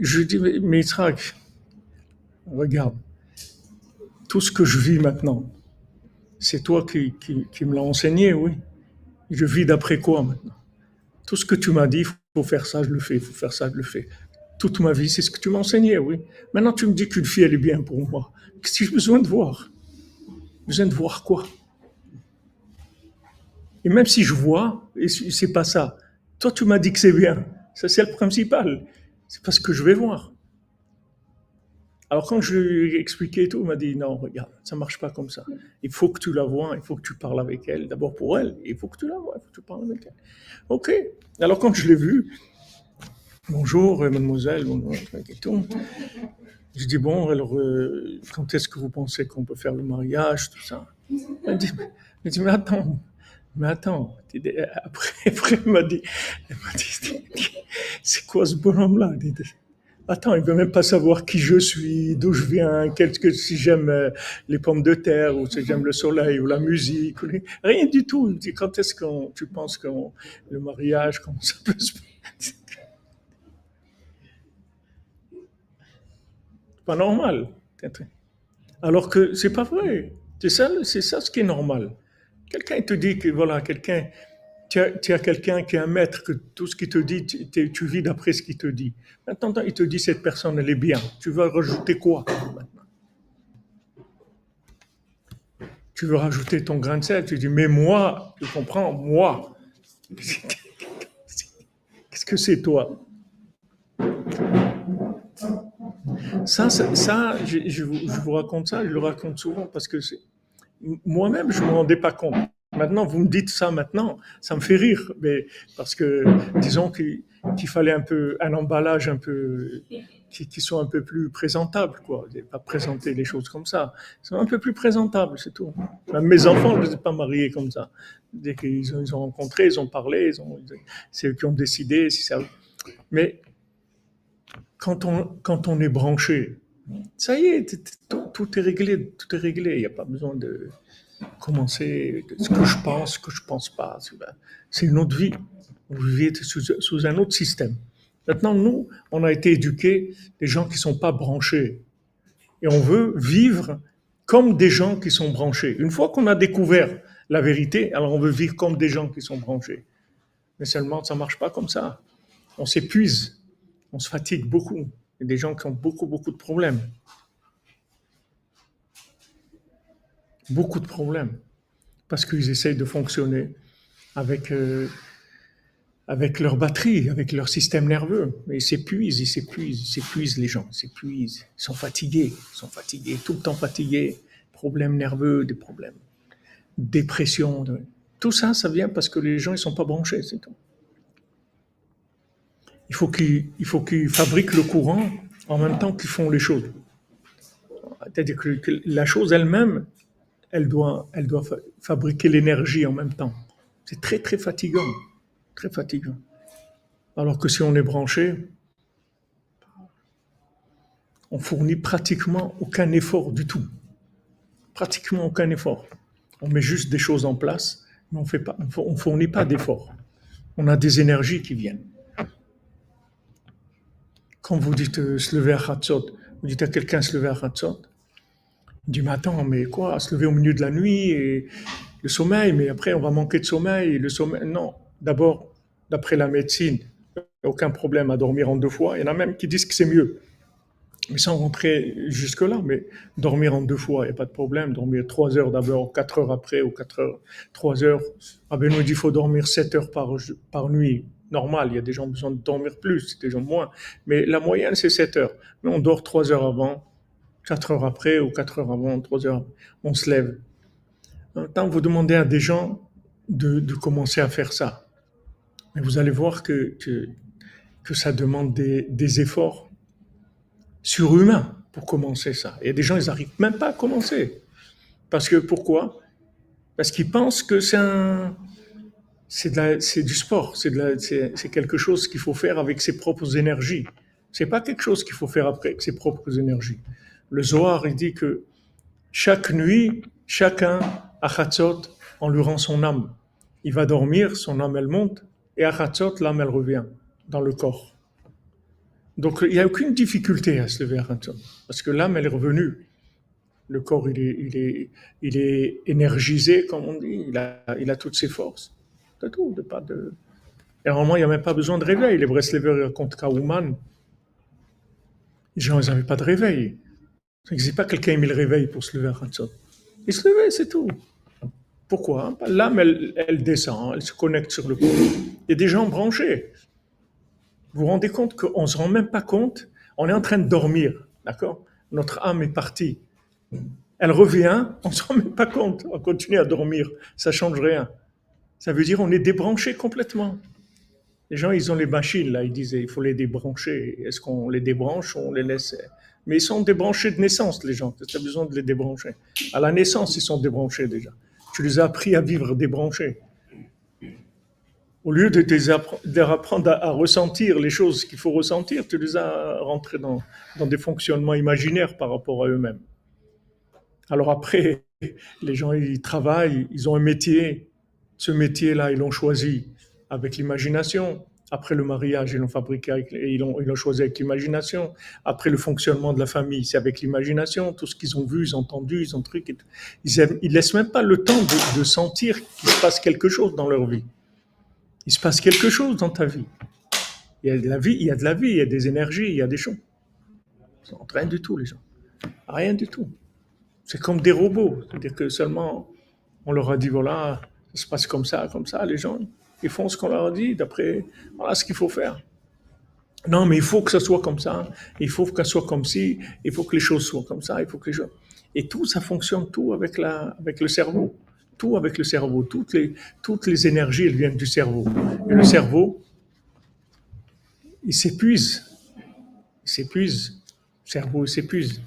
Je dis, mais Yitzhak, regarde, tout ce que je vis maintenant, c'est toi qui, me l'as enseigné, oui. Je vis d'après quoi maintenant? Tout ce que tu m'as dit, il faut faire ça, je le fais, il faut faire ça, je le fais. Toute ma vie, c'est ce que tu m'as enseigné, oui. Maintenant, tu me dis qu'une fille, elle est bien pour moi. Qu'est-ce que j'ai besoin de voir? Besoin de voir quoi? Et même si je vois, et c'est pas ça. Toi, tu m'as dit que c'est bien. Ça, c'est le principal. C'est parce que je vais voir. Alors quand je lui ai expliqué tout, il m'a dit non, regarde, ça marche pas comme ça. Il faut que tu la vois, il faut que tu parles avec elle. D'abord pour elle, il faut que tu la vois, il faut que tu parles avec elle. Ok. Alors quand je l'ai vue, bonjour euh, mademoiselle, et tout. Je dis bon, alors quand est-ce que vous pensez qu'on peut faire le mariage, tout ça? Elle dit, elle dit mais attends, mais attends. Après, après elle m'a dit, m'a dit, c'est quoi ce bonhomme-là? Attends, il veut même pas savoir qui je suis, d'où je viens, que, si j'aime euh, les pommes de terre, ou si j'aime le soleil, ou la musique, rien du tout. Dit, quand est-ce que tu penses que le mariage, comment ça peut se passer? Pas normal. Alors que c'est pas vrai. C'est ça, c'est ça ce qui est normal. Quelqu'un te dit que voilà, quelqu'un tu as, quelqu'un qui est un maître, que tout ce qu'il te dit, tu, tu vis d'après ce qu'il te dit. Maintenant, il te dit cette personne, elle est bien. Tu veux rajouter quoi Tu veux rajouter ton grain de sel? Tu dis, mais moi, tu comprends, moi. Qu'est-ce que c'est toi? Ça, ça, ça je, je, vous, je, vous, raconte ça, je le raconte souvent parce que moi-même, je ne me rendais pas compte. Maintenant, vous me dites ça maintenant, ça me fait rire, mais parce que disons qu'il fallait un peu un emballage un peu qui, sont un peu plus présentables, quoi. Pas présenter les choses comme ça. Ils sont un peu plus présentables, c'est tout. mes enfants, ne les ai pas mariés comme ça. Dès qu'ils ont, ils ont rencontré, ils ont parlé, c'est eux qui ont décidé. Mais quand on, quand on est branché, ça y est, tout, est réglé, tout est réglé. Il n'y a pas besoin de commencer ce que je pense, ce que je pense pas. C'est une autre vie. Vous vivez sous, sous un autre système. Maintenant, nous, on a été éduqués des gens qui sont pas branchés. Et on veut vivre comme des gens qui sont branchés. Une fois qu'on a découvert la vérité, alors on veut vivre comme des gens qui sont branchés. Mais seulement, ça marche pas comme ça. On s'épuise, on se fatigue beaucoup. Il y a des gens qui ont beaucoup, beaucoup de problèmes. Beaucoup de problèmes. Parce qu'ils essayent de fonctionner avec... Euh, avec leur batterie, avec leur système nerveux. Mais ils s'épuisent, ils s'épuisent, ils s'épuisent les gens, ils s'épuisent. Ils sont fatigués, ils sont fatigués, tout le temps fatigués. Problèmes nerveux, des problèmes. Dépression. Tout ça, ça vient parce que les gens, ils sont pas branchés, c'est tout. Il faut qu'ils, il faut qu'ils fabriquent le courant en même temps qu'ils font les choses. C'est-à-dire que, la chose elle-même, elle doit, elle doit fabriquer l'énergie en même temps. C'est très, très fatigant très fatigant. Alors que si on est branché, on fournit pratiquement aucun effort du tout. Pratiquement aucun effort. On met juste des choses en place, mais on fait pas, on fournit pas d'effort. On a des énergies qui viennent. Quand vous dites euh, se lever à Hatzot, vous dites à quelqu'un se lever à Hatzot, dit, mais attends, mais quoi, se lever au milieu de la nuit et le sommeil, mais après on va manquer de sommeil, le sommeil, non, D'abord, d'après la médecine, aucun problème à dormir en deux fois. Il y en a même qui disent que c'est mieux. Mais sans rentrer jusque-là, mais dormir en deux fois, il n'y a pas de problème. Dormir trois heures d'abord, quatre heures après, ou quatre heures, trois heures. Ah ben nous, il faut dormir sept heures par, par nuit. Normal, il y a des gens qui ont besoin de dormir plus, des gens moins. Mais la moyenne, c'est sept heures. Mais on dort trois heures avant, quatre heures après, ou quatre heures avant, trois heures. On se lève. Tant vous demandez à des gens de, commencer à faire ça. Mais vous allez voir que, que, ça demande des, efforts surhumains pour commencer ça. A des gens, ils n'arrivent même pas à commencer. Parce que pourquoi? Parce qu'ils pensent que c'est un, c'est du sport, c'est quelque chose qu'il faut faire avec ses propres énergies. C'est pas quelque chose qu'il faut faire après avec ses propres énergies. Le Zohar, il dit que chaque nuit, chacun, à Chatzot, on lui rend son âme. Il va dormir, son âme, elle monte, et à Hatzot, l'âme, elle revient dans le corps. Donc il n'y a aucune difficulté à se lever à Hatzot, parce que l'âme, elle est revenue. Le corps, il est, énergisé, comme on dit, il a, il a toutes ses forces. C'est tout, de pas de... Et normalement, il n'y a même pas besoin de réveil. Les Breslevers racontent Kauman. Les gens, ils n'avaient pas de réveil. Il n'existe pas quelqu'un qui mis le réveil pour se lever à Hatzot. Ils se levaient, c'est tout. Pourquoi L'âme, elle, descend, elle se connecte sur le corps. Il y a des gens branchés. Vous vous rendez compte qu'on ne se rend même pas compte? On est en train de dormir, d'accord? Notre âme est partie. Elle revient, on ne se rend même pas compte. On continue à dormir, ça ne change rien. Ça veut dire on est débranché complètement. Les gens, ils ont les machines, là, ils disaient, il faut les débrancher. Est-ce qu'on les débranche ou on les laisse Mais ils sont débranchés de naissance, les gens. Tu as besoin de les débrancher. À la naissance, ils sont débranchés déjà. Tu les as appris à vivre débranchés. Au lieu de leur apprendre à, ressentir les choses qu'il faut ressentir, tu les as rentrés dans, dans des fonctionnements imaginaires par rapport à eux-mêmes. Alors après, les gens, ils travaillent, ils ont un métier. Ce métier-là, ils l'ont choisi avec l'imagination. Après le mariage, ils l'ont fabriqué et ils l'ont, choisi avec l'imagination. Après le fonctionnement de la famille, c'est avec l'imagination. Tout ce qu'ils ont vu, ils ont entendu, ils ont truc. Ils, ne laissent même pas le temps de, sentir qu'il se passe quelque chose dans leur vie. Il se passe quelque chose dans ta vie. Il y a de la vie, il y a de la vie, il y a des énergies, il y a des choses. Ils sont rien du tout, les gens. Rien du tout. C'est comme des robots. C'est-à-dire que seulement on leur a dit voilà, ça se passe comme ça, comme ça, les gens ils font ce qu'on leur dit d'après voilà ce qu'il faut faire. Non, mais il faut que ça soit comme ça, il faut que ça soit comme ci, il faut que les choses soient comme ça, il faut que les choses... Et tout, ça fonctionne tout avec, la, avec le cerveau. Tout avec le cerveau. Toutes les, toutes les énergies, elles viennent du cerveau. Et le cerveau, il s'épuise. Il s'épuise, le cerveau s'épuise.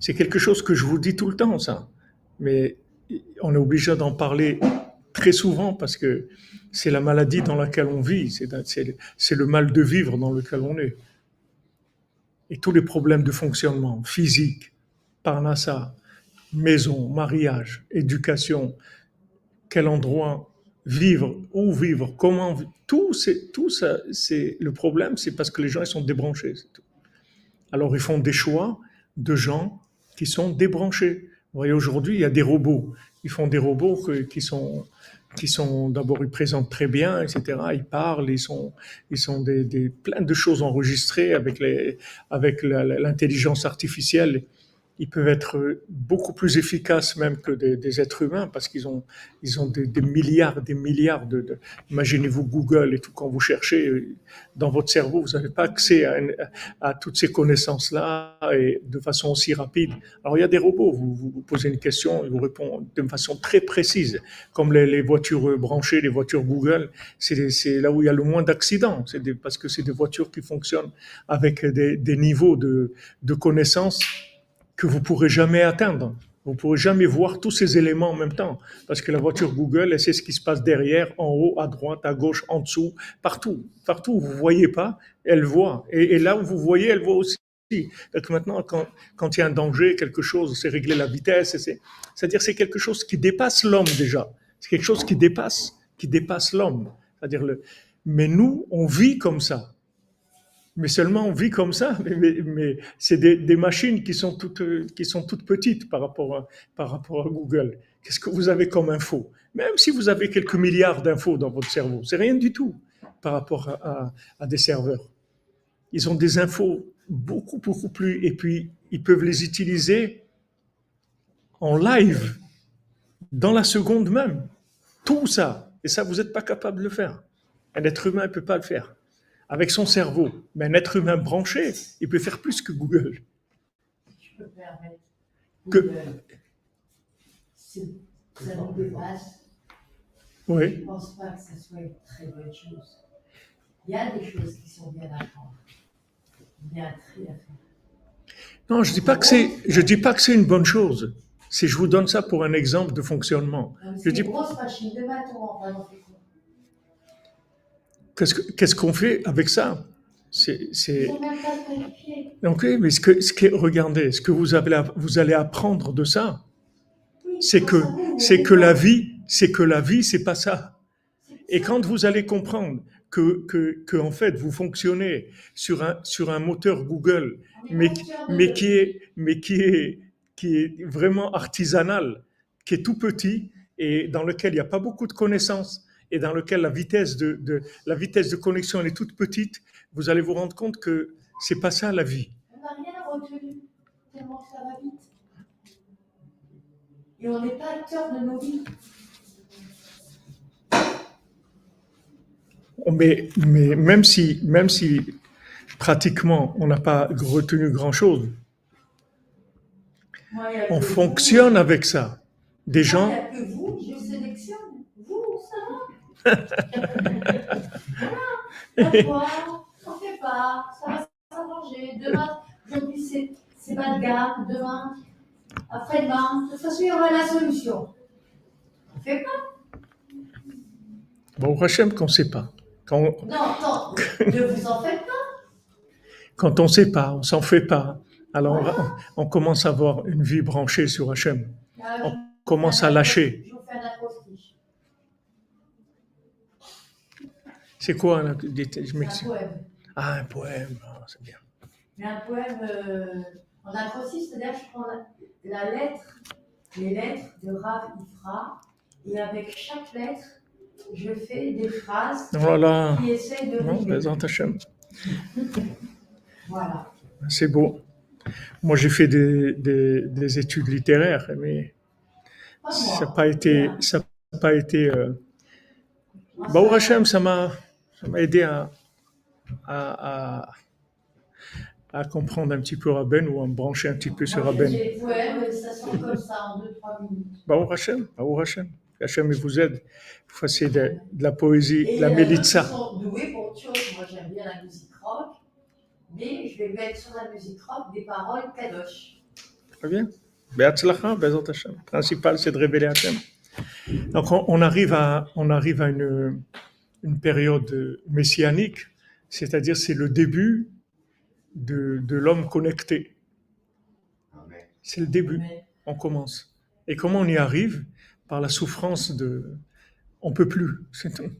C'est quelque chose que je vous dis tout le temps, ça. Mais on est obligé d'en parler très souvent parce que c'est la maladie dans laquelle on vit, c'est le mal de vivre dans lequel on est. Et tous les problèmes de fonctionnement physique, parnassa, maison, mariage, éducation, quel endroit vivre, où vivre, comment vivre, tout, tout ça, c'est le problème, c'est parce que les gens ils sont débranchés. Alors ils font des choix de gens qui sont débranchés. Vous voyez, aujourd'hui, il y a des robots. Ils font des robots qui sont, qui sont d'abord, ils présentent très bien, etc. Ils parlent, ils sont, ils sont des, des plein de choses enregistrées avec les, avec l'intelligence artificielle ils peuvent être beaucoup plus efficaces même que des, êtres humains parce qu'ils ont, ils ont des, milliards, des milliards de. Imaginez-vous Google et tout, quand vous cherchez dans votre cerveau, vous n'avez pas accès à, toutes ces connaissances-là et de façon aussi rapide. Alors il y a des robots, vous, vous posez une question, ils vous répondent de façon très précise, comme les, voitures branchées, les voitures Google, c'est là où il y a le moins d'accidents, parce que c'est des voitures qui fonctionnent avec des, niveaux de, de connaissances que vous pourrez jamais atteindre. Vous pourrez jamais voir tous ces éléments en même temps, parce que la voiture Google, elle sait ce qui se passe derrière, en haut, à droite, à gauche, en dessous, partout, partout où vous voyez pas, elle voit. Et, là où vous voyez, elle voit aussi. Donc maintenant, quand, quand il y a un danger, quelque chose, c'est régler la vitesse, c'est-à-dire c'est quelque chose qui dépasse l'homme déjà. C'est quelque chose qui dépasse, qui dépasse l'homme. C'est-à-dire le, mais nous, on vit comme ça mais seulement on vit comme ça. Mais, c'est des, machines qui sont toutes, qui sont toutes petites par rapport à, par rapport à Google. Qu'est-ce que vous avez comme info? Même si vous avez quelques milliards d'infos dans votre cerveau, c'est rien du tout par rapport à, à, des serveurs. Ils ont des infos beaucoup, beaucoup plus, et puis ils peuvent les utiliser en live, dans la seconde même. Tout ça. Et ça, vous n'êtes pas capable de le faire. Un être humain ne peut pas le faire avec son cerveau. Mais un être humain branché, il peut faire plus que Google. Je peux permettre. Que... Ça nous dépasse. Oui. Je ne pense pas que ce soit une très bonne chose. Il y a des choses qui sont bien à prendre. Bien très à faire. Non, je dis pas que c'est, je dis pas que c'est une bonne chose. Si je vous donne ça pour un exemple de fonctionnement. C'est une grosse machine de bateau, Qu'est-ce qu'on fait avec ça? C'est, Ok, mais ce que, ce que, regardez, ce que vous, avez, vous allez apprendre de ça, c'est que, c'est que la vie, c'est que la vie, c'est pas ça. Et quand vous allez comprendre que, que, que, en fait, vous fonctionnez sur un, sur un moteur Google, mais, mais qui est, mais qui est, qui est vraiment artisanal, qui est tout petit et dans lequel il n'y a pas beaucoup de connaissances, et dans lequel la vitesse de, la vitesse de connexion est toute petite, vous allez vous rendre compte que c'est pas ça la vie. On n'a rien retenu tellement ça va vite. Et on n'est pas acteur de nos vies. Mais, mais même, si, même si pratiquement on n'a pas retenu grand-chose, on fonctionne avec ça. Des gens, voilà. on fait pas, ça va s'arranger. Demain, aujourd'hui, c'est pas de gamme. Demain, après-demain, de toute façon, il y aura la solution. On fait pas. Bon, Hachem, qu'on ne sait pas. Quand Non, non, ne vous en faites pas. Quand on ne sait pas, on s'en fait pas. Alors, on, commence à avoir une vie branchée sur Hachem. Ah, on commence à lâcher. Je vous fais un C'est quoi un, je un poème. Ah, un poème, ah, c'est bien. Mais un poème euh, en acrostiche, c'est-à-dire je prends la, lettre, les lettres de Rav Ifra, et avec chaque lettre, je fais des phrases voilà. qui essayent de. Non, voilà. C'est beau. Moi, j'ai fait des, des, des, études littéraires, mais ça n'a pas été. Ça pas été euh... Bah, Hachem, ça m'a ça m'a aidé à, à, à, comprendre un petit peu Rabben ou à me brancher un petit peu sur Rabben. Ouais, ça sort comme ça en 2-3 minutes. Baou Hachem, Baou Hachem. Hachem vous aide. Vous fassiez de, de la poésie, de la mélitza. Ils sont doués pour autre chose. Moi, j'aime bien la musique rock. mais je vais mettre sur la musique rock des paroles kadosh. Très bien. Be'atzlacha, Bezat Hashem. Le principal, c'est de révéler Hashem. Donc, on, on arrive à, on arrive à une, une période messianique, c'est-à-dire c'est le début de, de l'homme connecté. C'est le début. On commence. Et comment on y arrive Par la souffrance de. On peut plus, c'est tout.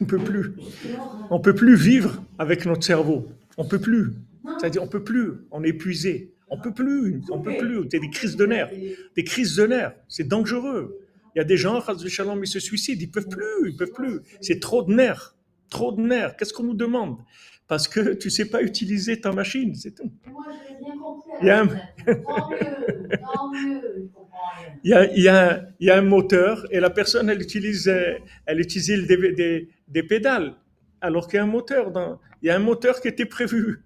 On peut plus. On peut plus vivre avec notre cerveau. On peut plus. C'est-à-dire, on peut plus. On est épuisé. On peut plus. On peut plus. C'est des crises de nerfs. Des crises de nerfs. C'est dangereux. Il y a des gens, ils se suicident. Ils peuvent plus. Ils peuvent plus. C'est trop de nerfs. Trop de nerfs. Qu'est-ce qu'on nous demande? Parce que tu sais pas utiliser ta machine. C'est tout. moi, je rien compris. Il y a un-. Il y, a, il, y a, il y a moteur et la personne, elle utilise, elle utilise des, des, des pédales. Alors qu'il y a un moteur. Dans, il y a un moteur qui était prévu.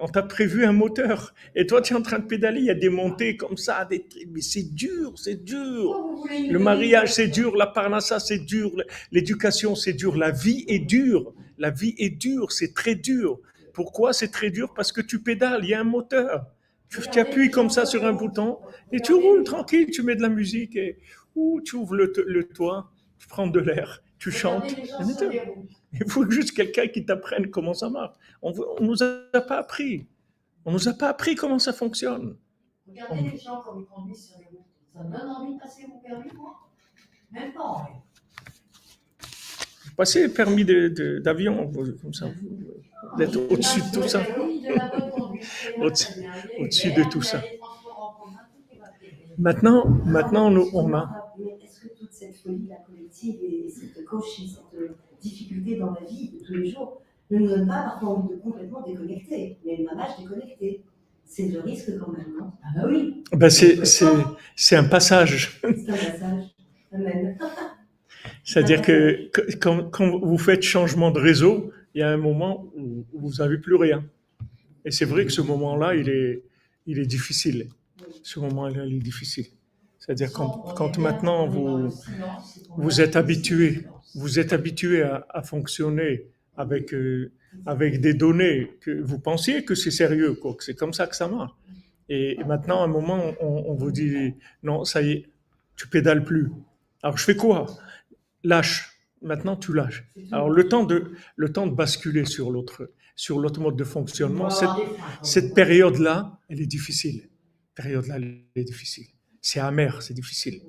On t'a prévu un moteur. Et toi, tu es en train de pédaler. Il y a des montées comme ça. Des, trucs. mais c'est dur, c'est dur. Le mariage, c'est dur. La parnassa, c'est dur. L'éducation, c'est dur. La vie est dure. La vie est dure. C'est très dur. Pourquoi c'est très dur? Parce que tu pédales. Il y a un moteur. Tu, tu appuies comme ça sur un bouton et tu roules tranquille. Tu mets de la musique et ou tu ouvres le, le toit. Tu prends de l'air. Tu chantes. Il faut juste quelqu'un qui t'apprenne comment ça marche. On ne nous a pas appris. On nous a pas appris comment ça fonctionne. Regardez les gens comme ils conduisent sur les routes. Ça me donne envie de passer mon permis, moi Même pas envie. Passez le permis d'avion, comme ça, vous, êtes au-dessus de tout ça. Au-dessus- de tout ça. Maintenant, maintenant, nous, on a. Est-ce que toute cette folie de la collective et cette cauchie, cette difficulté dans la vie de tous les jours ne nous donne pas parfois envie de complètement déconnecter Mais le mamage déconnecté, c'est le risque quand même, non? Ah bah oui. Ben c'est, c'est, c'est un passage. C'est un passage. Amen. C'est-à-dire que que- quand, quand vous faites changement de réseau, il y a un moment où vous n'avez plus rien. Et c'est vrai que ce moment-là, il est, il est difficile. Ce moment-là, il est difficile. C'est-à-dire quand, maintenant vous, vous êtes habitué. vous êtes habitué à, à fonctionner avec, euh, avec des données que vous pensiez que c'est sérieux, quoi, que c'est comme ça que ça marche. Et maintenant, à un moment, on, on vous dit non, ça y est, tu pédales plus. Alors je fais quoi? Lâche. Maintenant, tu lâches. Alors le temps de, le temps de basculer sur l'autre, sur l'autre mode de fonctionnement, cette, cette période-là, elle est difficile. Période-là, elle est difficile. C'est amer, c'est difficile.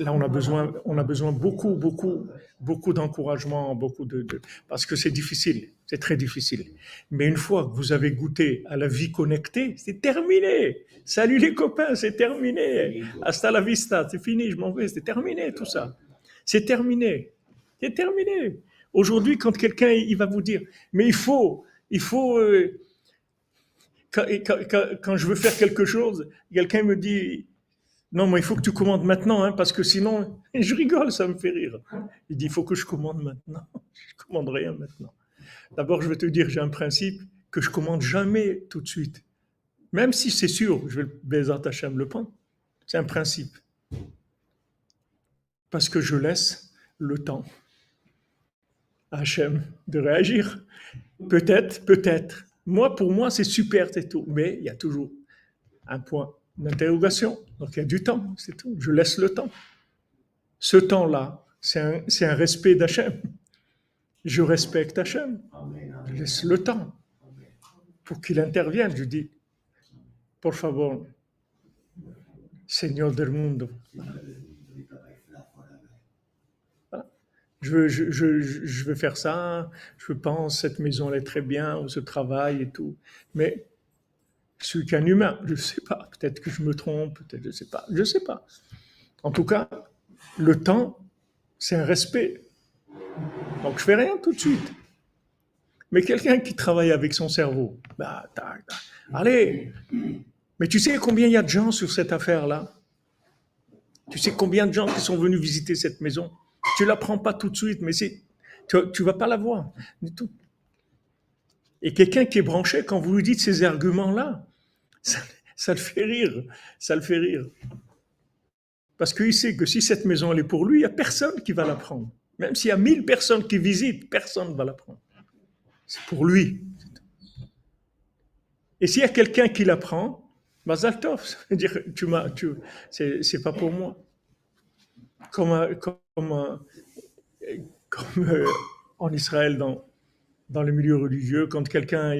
Là, on a besoin, on a besoin beaucoup, beaucoup, beaucoup d'encouragement, beaucoup de, parce que c'est difficile, c'est très difficile. Mais une fois que vous avez goûté à la vie connectée, c'est terminé. Salut les copains, c'est terminé. Hasta la vista, c'est fini, je m'en vais, c'est terminé tout ça. C'est terminé, c'est terminé. Aujourd'hui, quand quelqu'un il va vous dire, mais il faut, il faut. euh, quand je veux faire quelque chose, quelqu'un me dit Non, mais il faut que tu commandes maintenant, hein, parce que sinon, je rigole, ça me fait rire. Il dit Il faut que je commande maintenant. Je commande rien maintenant. D'abord, je vais te dire j'ai un principe que je commande jamais tout de suite. Même si c'est sûr, je vais baiser Hachem le pain. C'est un principe. Parce que je laisse le temps à Hachem de réagir. Peut-être, peut-être. Moi, pour moi, c'est super, c'est tout. Mais il y a toujours un point d'interrogation. Donc il y a du temps, c'est tout. Je laisse le temps. Ce temps-là, c'est un, un respect d'Hachem. Je respecte Hachem. Je laisse le temps pour qu'il intervienne. Je dis, por favor, Seigneur del mundo. Je veux, je je veux faire ça, je pense, cette maison elle est très bien, ou ce travail et tout. Mais je suis qu'un humain, je ne sais pas. Peut-être que je me trompe, peut-être je ne sais pas. Je ne sais pas. En tout cas, le temps, c'est un respect. Donc je fais rien tout de suite. Mais quelqu'un qui travaille avec son cerveau, bah, tac, tac. allez. Mais tu sais combien il y a de gens sur cette affaire-là? Tu sais combien de gens qui sont venus visiter cette maison? Tu la prends pas tout de suite, mais tu, tu vas pas la voir du tout. Et quelqu'un qui est branché, quand vous lui dites ces arguments-là, ça, le fait rire, ça le fait rire. Parce qu'il sait que si cette maison elle est pour lui, il n'y a personne qui va la prendre. Même s'il y a mille personnes qui visitent, personne ne va la prendre. C'est pour lui. Et s'il y a quelqu'un qui l'apprend, Mazal Tov, ça veut dire tu m'as, tu, c'est pas pour moi. Comme, comme, comme euh, en Israël, dans, dans le milieu religieux, quand quelqu'un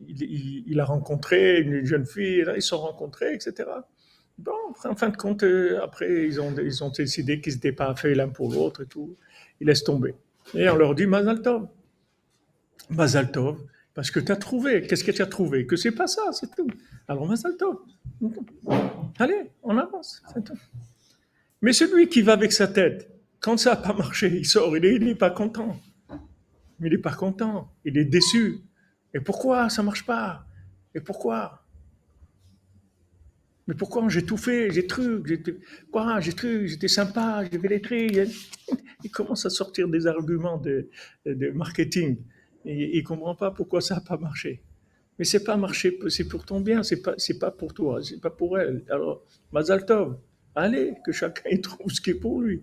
il, a rencontré une jeune fille, ils se sont rencontrés, etc. Bon, en fin de compte, euh, après, ils ont, ils ont décidé qu'ils n'étaient pas faits l'un pour l'autre et tout. Ils laissent tomber. Et on leur dit Mazal Tov. Parce que tu as trouvé. Qu'est-ce que tu as trouvé? Que c'est pas ça, c'est tout. Alors Mazal Tov. Allez, on avance. Mais celui qui va avec sa tête, quand ça n'a pas marché, il sort, il n'est pas content. Il n'est pas content, il est déçu. Et pourquoi ça ne marche pas? Et pourquoi? Mais pourquoi j'ai tout fait, j'ai truc, j'ai quoi, j'ai j'étais sympa, j'ai fait des trucs. Il commence à sortir des arguments de, marketing. Et il comprend pas pourquoi ça n'a pas marché. Mais c'est pas marché, c'est pour ton bien, c'est pas, c'est pas pour toi, c'est pas pour elle. Alors, Mazal Tov, allez, que chacun trouve ce qui est pour lui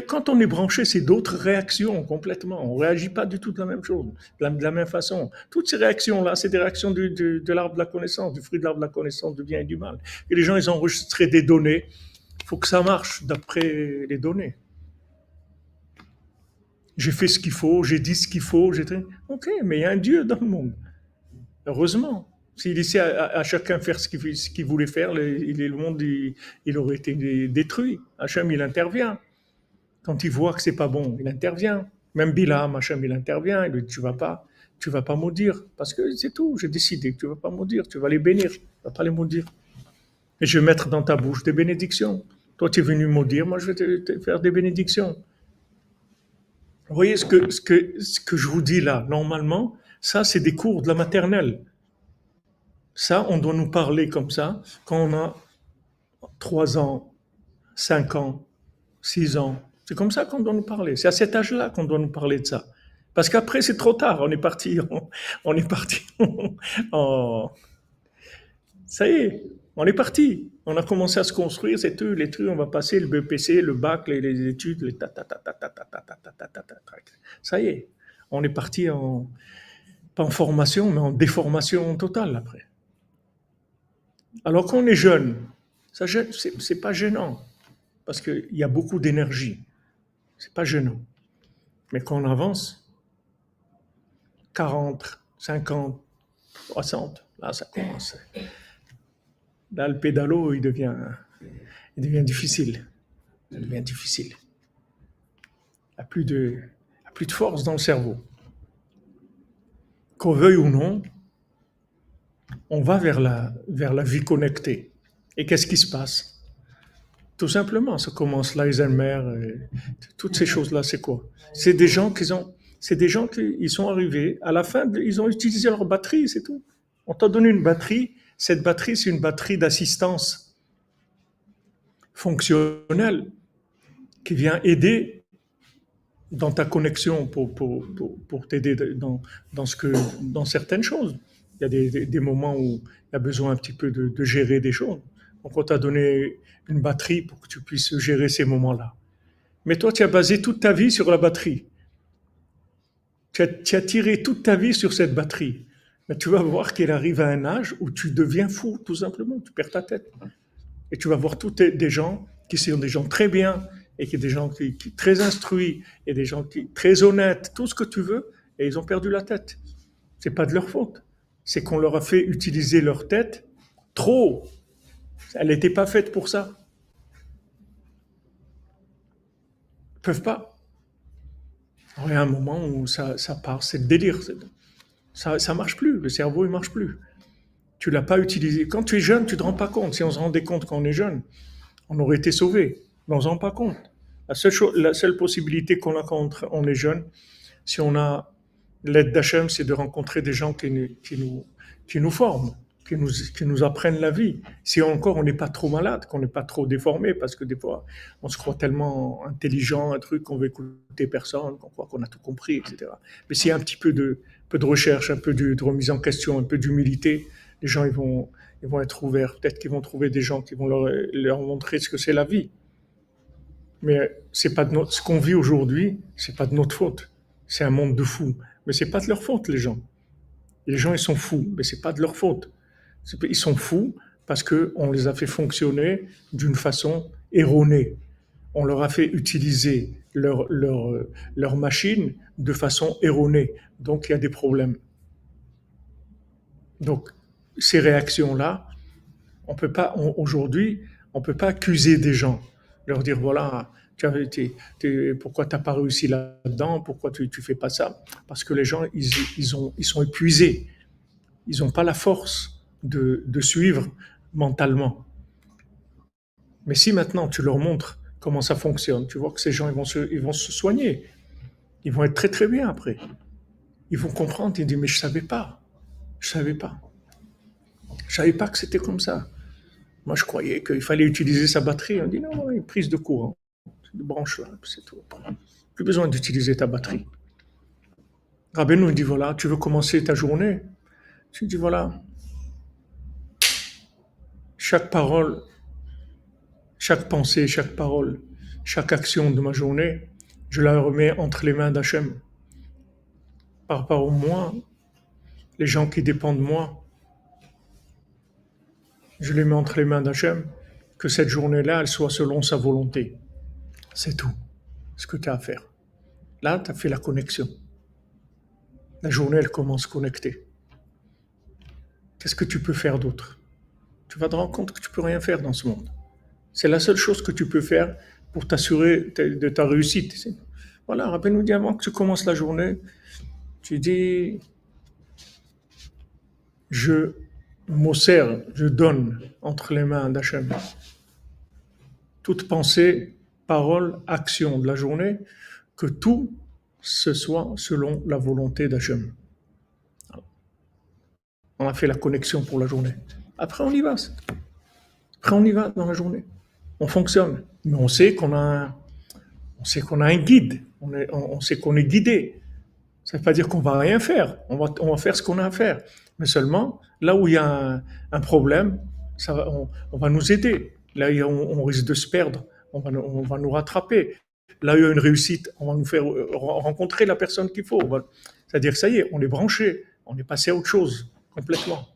quand on est branché, c'est d'autres réactions complètement. On ne réagit pas du tout de la même chose, de la, même façon. Toutes ces réactions-là, c'est des réactions de l'arbre de la connaissance, du fruit de l'arbre de la connaissance du bien et du mal. Et les gens, ils ont enregistré des données. Il faut que ça marche d'après les données. J'ai fait ce qu'il faut, j'ai dit ce qu'il faut. J'ai Ok, mais il y a un Dieu dans le monde. Heureusement. S'il laissait à, chacun faire ce qu'il voulait faire, le, monde, il, il, aurait été détruit. Hachem, il intervient. Quand il voit que c'est pas bon, il intervient. Même Bilam, Hachem, il intervient. Il lui dit Tu vas pas, tu vas pas maudire. Parce que c'est tout, j'ai décidé que tu vas pas maudire. Tu vas les bénir. Tu vas pas les maudire. Et je vais mettre dans ta bouche des bénédictions. Toi, tu es venu maudire, moi, je vais te, faire des bénédictions. Vous voyez ce que, ce, que, ce que je vous dis là, normalement, ça, c'est des cours de la maternelle. Ça, on doit nous parler comme ça quand on a 3 ans, 5 ans, 6 ans, c'est comme ça qu'on doit nous parler. C'est à cet âge-là qu'on doit nous parler de ça. Parce qu'après, c'est trop tard. On est parti, on, est parti Ça y est, on est parti. On a commencé à se construire, c'est tout, les trucs, on va passer le BPC, le bac, les, études, les ta ta ta ta ta ta ta ta Ça y est, on est parti en, pas en formation, mais en déformation totale après. Alors qu'on est jeune, ça c'est pas gênant, parce qu'il y a beaucoup d'énergie. C'est pas gênant. Mais quand on avance, 40, 50, 60, là, ça commence. Là, le pédalo, il devient, il devient difficile. Il devient difficile. Il n'y a, plus de, a plus de force dans le cerveau. Qu'on veuille ou non, on va vers la, vers la vie connectée. Et qu'est-ce qui se passe? Tout simplement, ça commence l'Eisenmer, toutes ces choses-là, c'est quoi? C'est des gens qui ont, c'est des gens qui ils sont arrivés à la fin, ils ont utilisé leur batterie, c'est tout. On t'a donné une batterie. Cette batterie, c'est une batterie d'assistance fonctionnelle qui vient aider dans ta connexion pour, pour, pour, t'aider dans, dans, ce que, dans certaines choses. Il y a des, des, moments où il y a besoin un petit peu de, de gérer des choses. Donc on t'a donné une batterie pour que tu puisses gérer ces moments-là. Mais toi, tu as basé toute ta vie sur la batterie. Tu as, tiré toute ta vie sur cette batterie. Mais tu vas voir qu'elle arrive à un âge où tu deviens fou, tout simplement. Tu perds ta tête. Et tu vas voir des gens qui sont des gens très bien et qui des gens très instruits et des gens très honnêtes, tout ce que tu veux, et ils ont perdu la tête. C'est pas de leur faute. C'est qu'on leur a fait utiliser leur tête trop elle n'était pas faite pour ça. Ils peuvent pas. il y a un moment où ça, part, c'est le délire. Ça ne marche plus, le cerveau ne marche plus. Tu l'as pas utilisé. Quand tu es jeune, tu ne te rends pas compte. Si on se rendait compte quand on est jeune, on aurait été sauvé. On ne se rend pas compte. La seule, la seule possibilité qu'on a quand on est jeune, si on a l'aide d'Hachem, c'est de rencontrer des gens qui qui nous, qui nous forment qui nous, apprennent la vie. Si encore on n'est pas trop malade, qu'on n'est pas trop déformé, parce que des fois on se croit tellement intelligent, un truc qu'on veut écouter personne, qu'on croit qu'on a tout compris, etc. Mais s'il y a un petit peu de, recherche, un peu de, remise en question, un peu d'humilité, les gens ils vont, être ouverts. Peut-être qu'ils vont trouver des gens qui vont leur, montrer ce que c'est la vie. Mais c'est pas ce qu'on vit aujourd'hui, c'est pas de notre faute. C'est un monde de fous. Mais c'est pas de leur faute, les gens. Les gens, ils sont fous, mais c'est pas de leur faute. Ils sont fous parce qu'on les a fait fonctionner d'une façon erronée. On leur a fait utiliser leur, machine de façon erronée. Donc, il y a des problèmes. Donc, ces réactions-là, on peut pas, aujourd'hui, on peut pas accuser des gens, leur dire voilà, tu as, pourquoi tu n'as pas réussi là-dedans, pourquoi tu ne fais pas ça? Parce que les gens, ils, ils sont épuisés, ils n'ont pas la force de, suivre mentalement. Mais si maintenant tu leur montres comment ça fonctionne, tu vois que ces gens ils vont se, ils vont se soigner, ils vont être très très bien après. Ils vont comprendre, ils disent mais je savais pas, je savais pas, je savais pas que c'était comme ça. Moi je croyais qu'il fallait utiliser sa batterie. On dit non, une prise de courant, de branche là, c'est tout. Plus besoin d'utiliser ta batterie. Rabbi nous dit voilà, tu veux commencer ta journée, tu dis voilà, chaque parole, chaque pensée, chaque parole, chaque action de ma journée, je la remets entre les mains d'Hachem. Par rapport à moi, les gens qui dépendent de moi, je les mets entre les mains d'Hachem, que cette journée-là, elle soit selon sa volonté. C'est tout ce que tu as à faire. Là, tu as fait la connexion. La journée, elle commence connectée. Qu'est-ce que tu peux faire d'autre? Tu vas te rendre compte que tu peux rien faire dans ce monde. C'est la seule chose que tu peux faire pour t'assurer de ta réussite. Voilà, rappelle-nous avant que tu commences la journée, tu dis, je m'ossère, je donne entre les mains d'Hachem toute pensée, parole, action de la journée, que tout ce soit selon la volonté d'Hachem. On a fait la connexion pour la journée. Après, on y va. Après, on y va dans la journée. On fonctionne. Mais on sait qu'on a, on sait qu'on a un guide. On, on, sait qu'on est guidé. Ça ne veut pas dire qu'on va rien faire. On va, on va faire ce qu'on a à faire. Mais seulement, là où il y a un, problème, ça va, on, va nous aider. Là, on, on risque de se perdre. On va, on va nous rattraper. Là où il y a une réussite, on va nous faire rencontrer la personne qu'il faut. C'est-à-dire, ça y est, on est branché. On est passé à autre chose, complètement.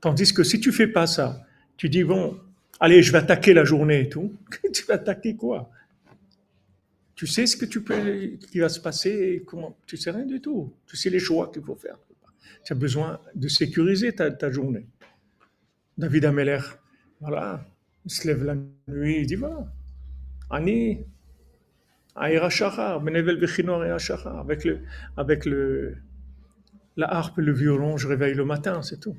Tandis que si tu fais pas ça, tu dis, bon, allez, je vais attaquer la journée et tout. tu vas attaquer quoi? Tu sais ce que tu peux, qui va se passer comment Tu sais rien du tout. Tu sais les choix qu'il faut faire. Tu as besoin de sécuriser ta, journée. David Ameller, voilà, il se lève la nuit, il dit, voilà, Ani, avec le, avec le, la harpe et le violon, je réveille le matin, c'est tout.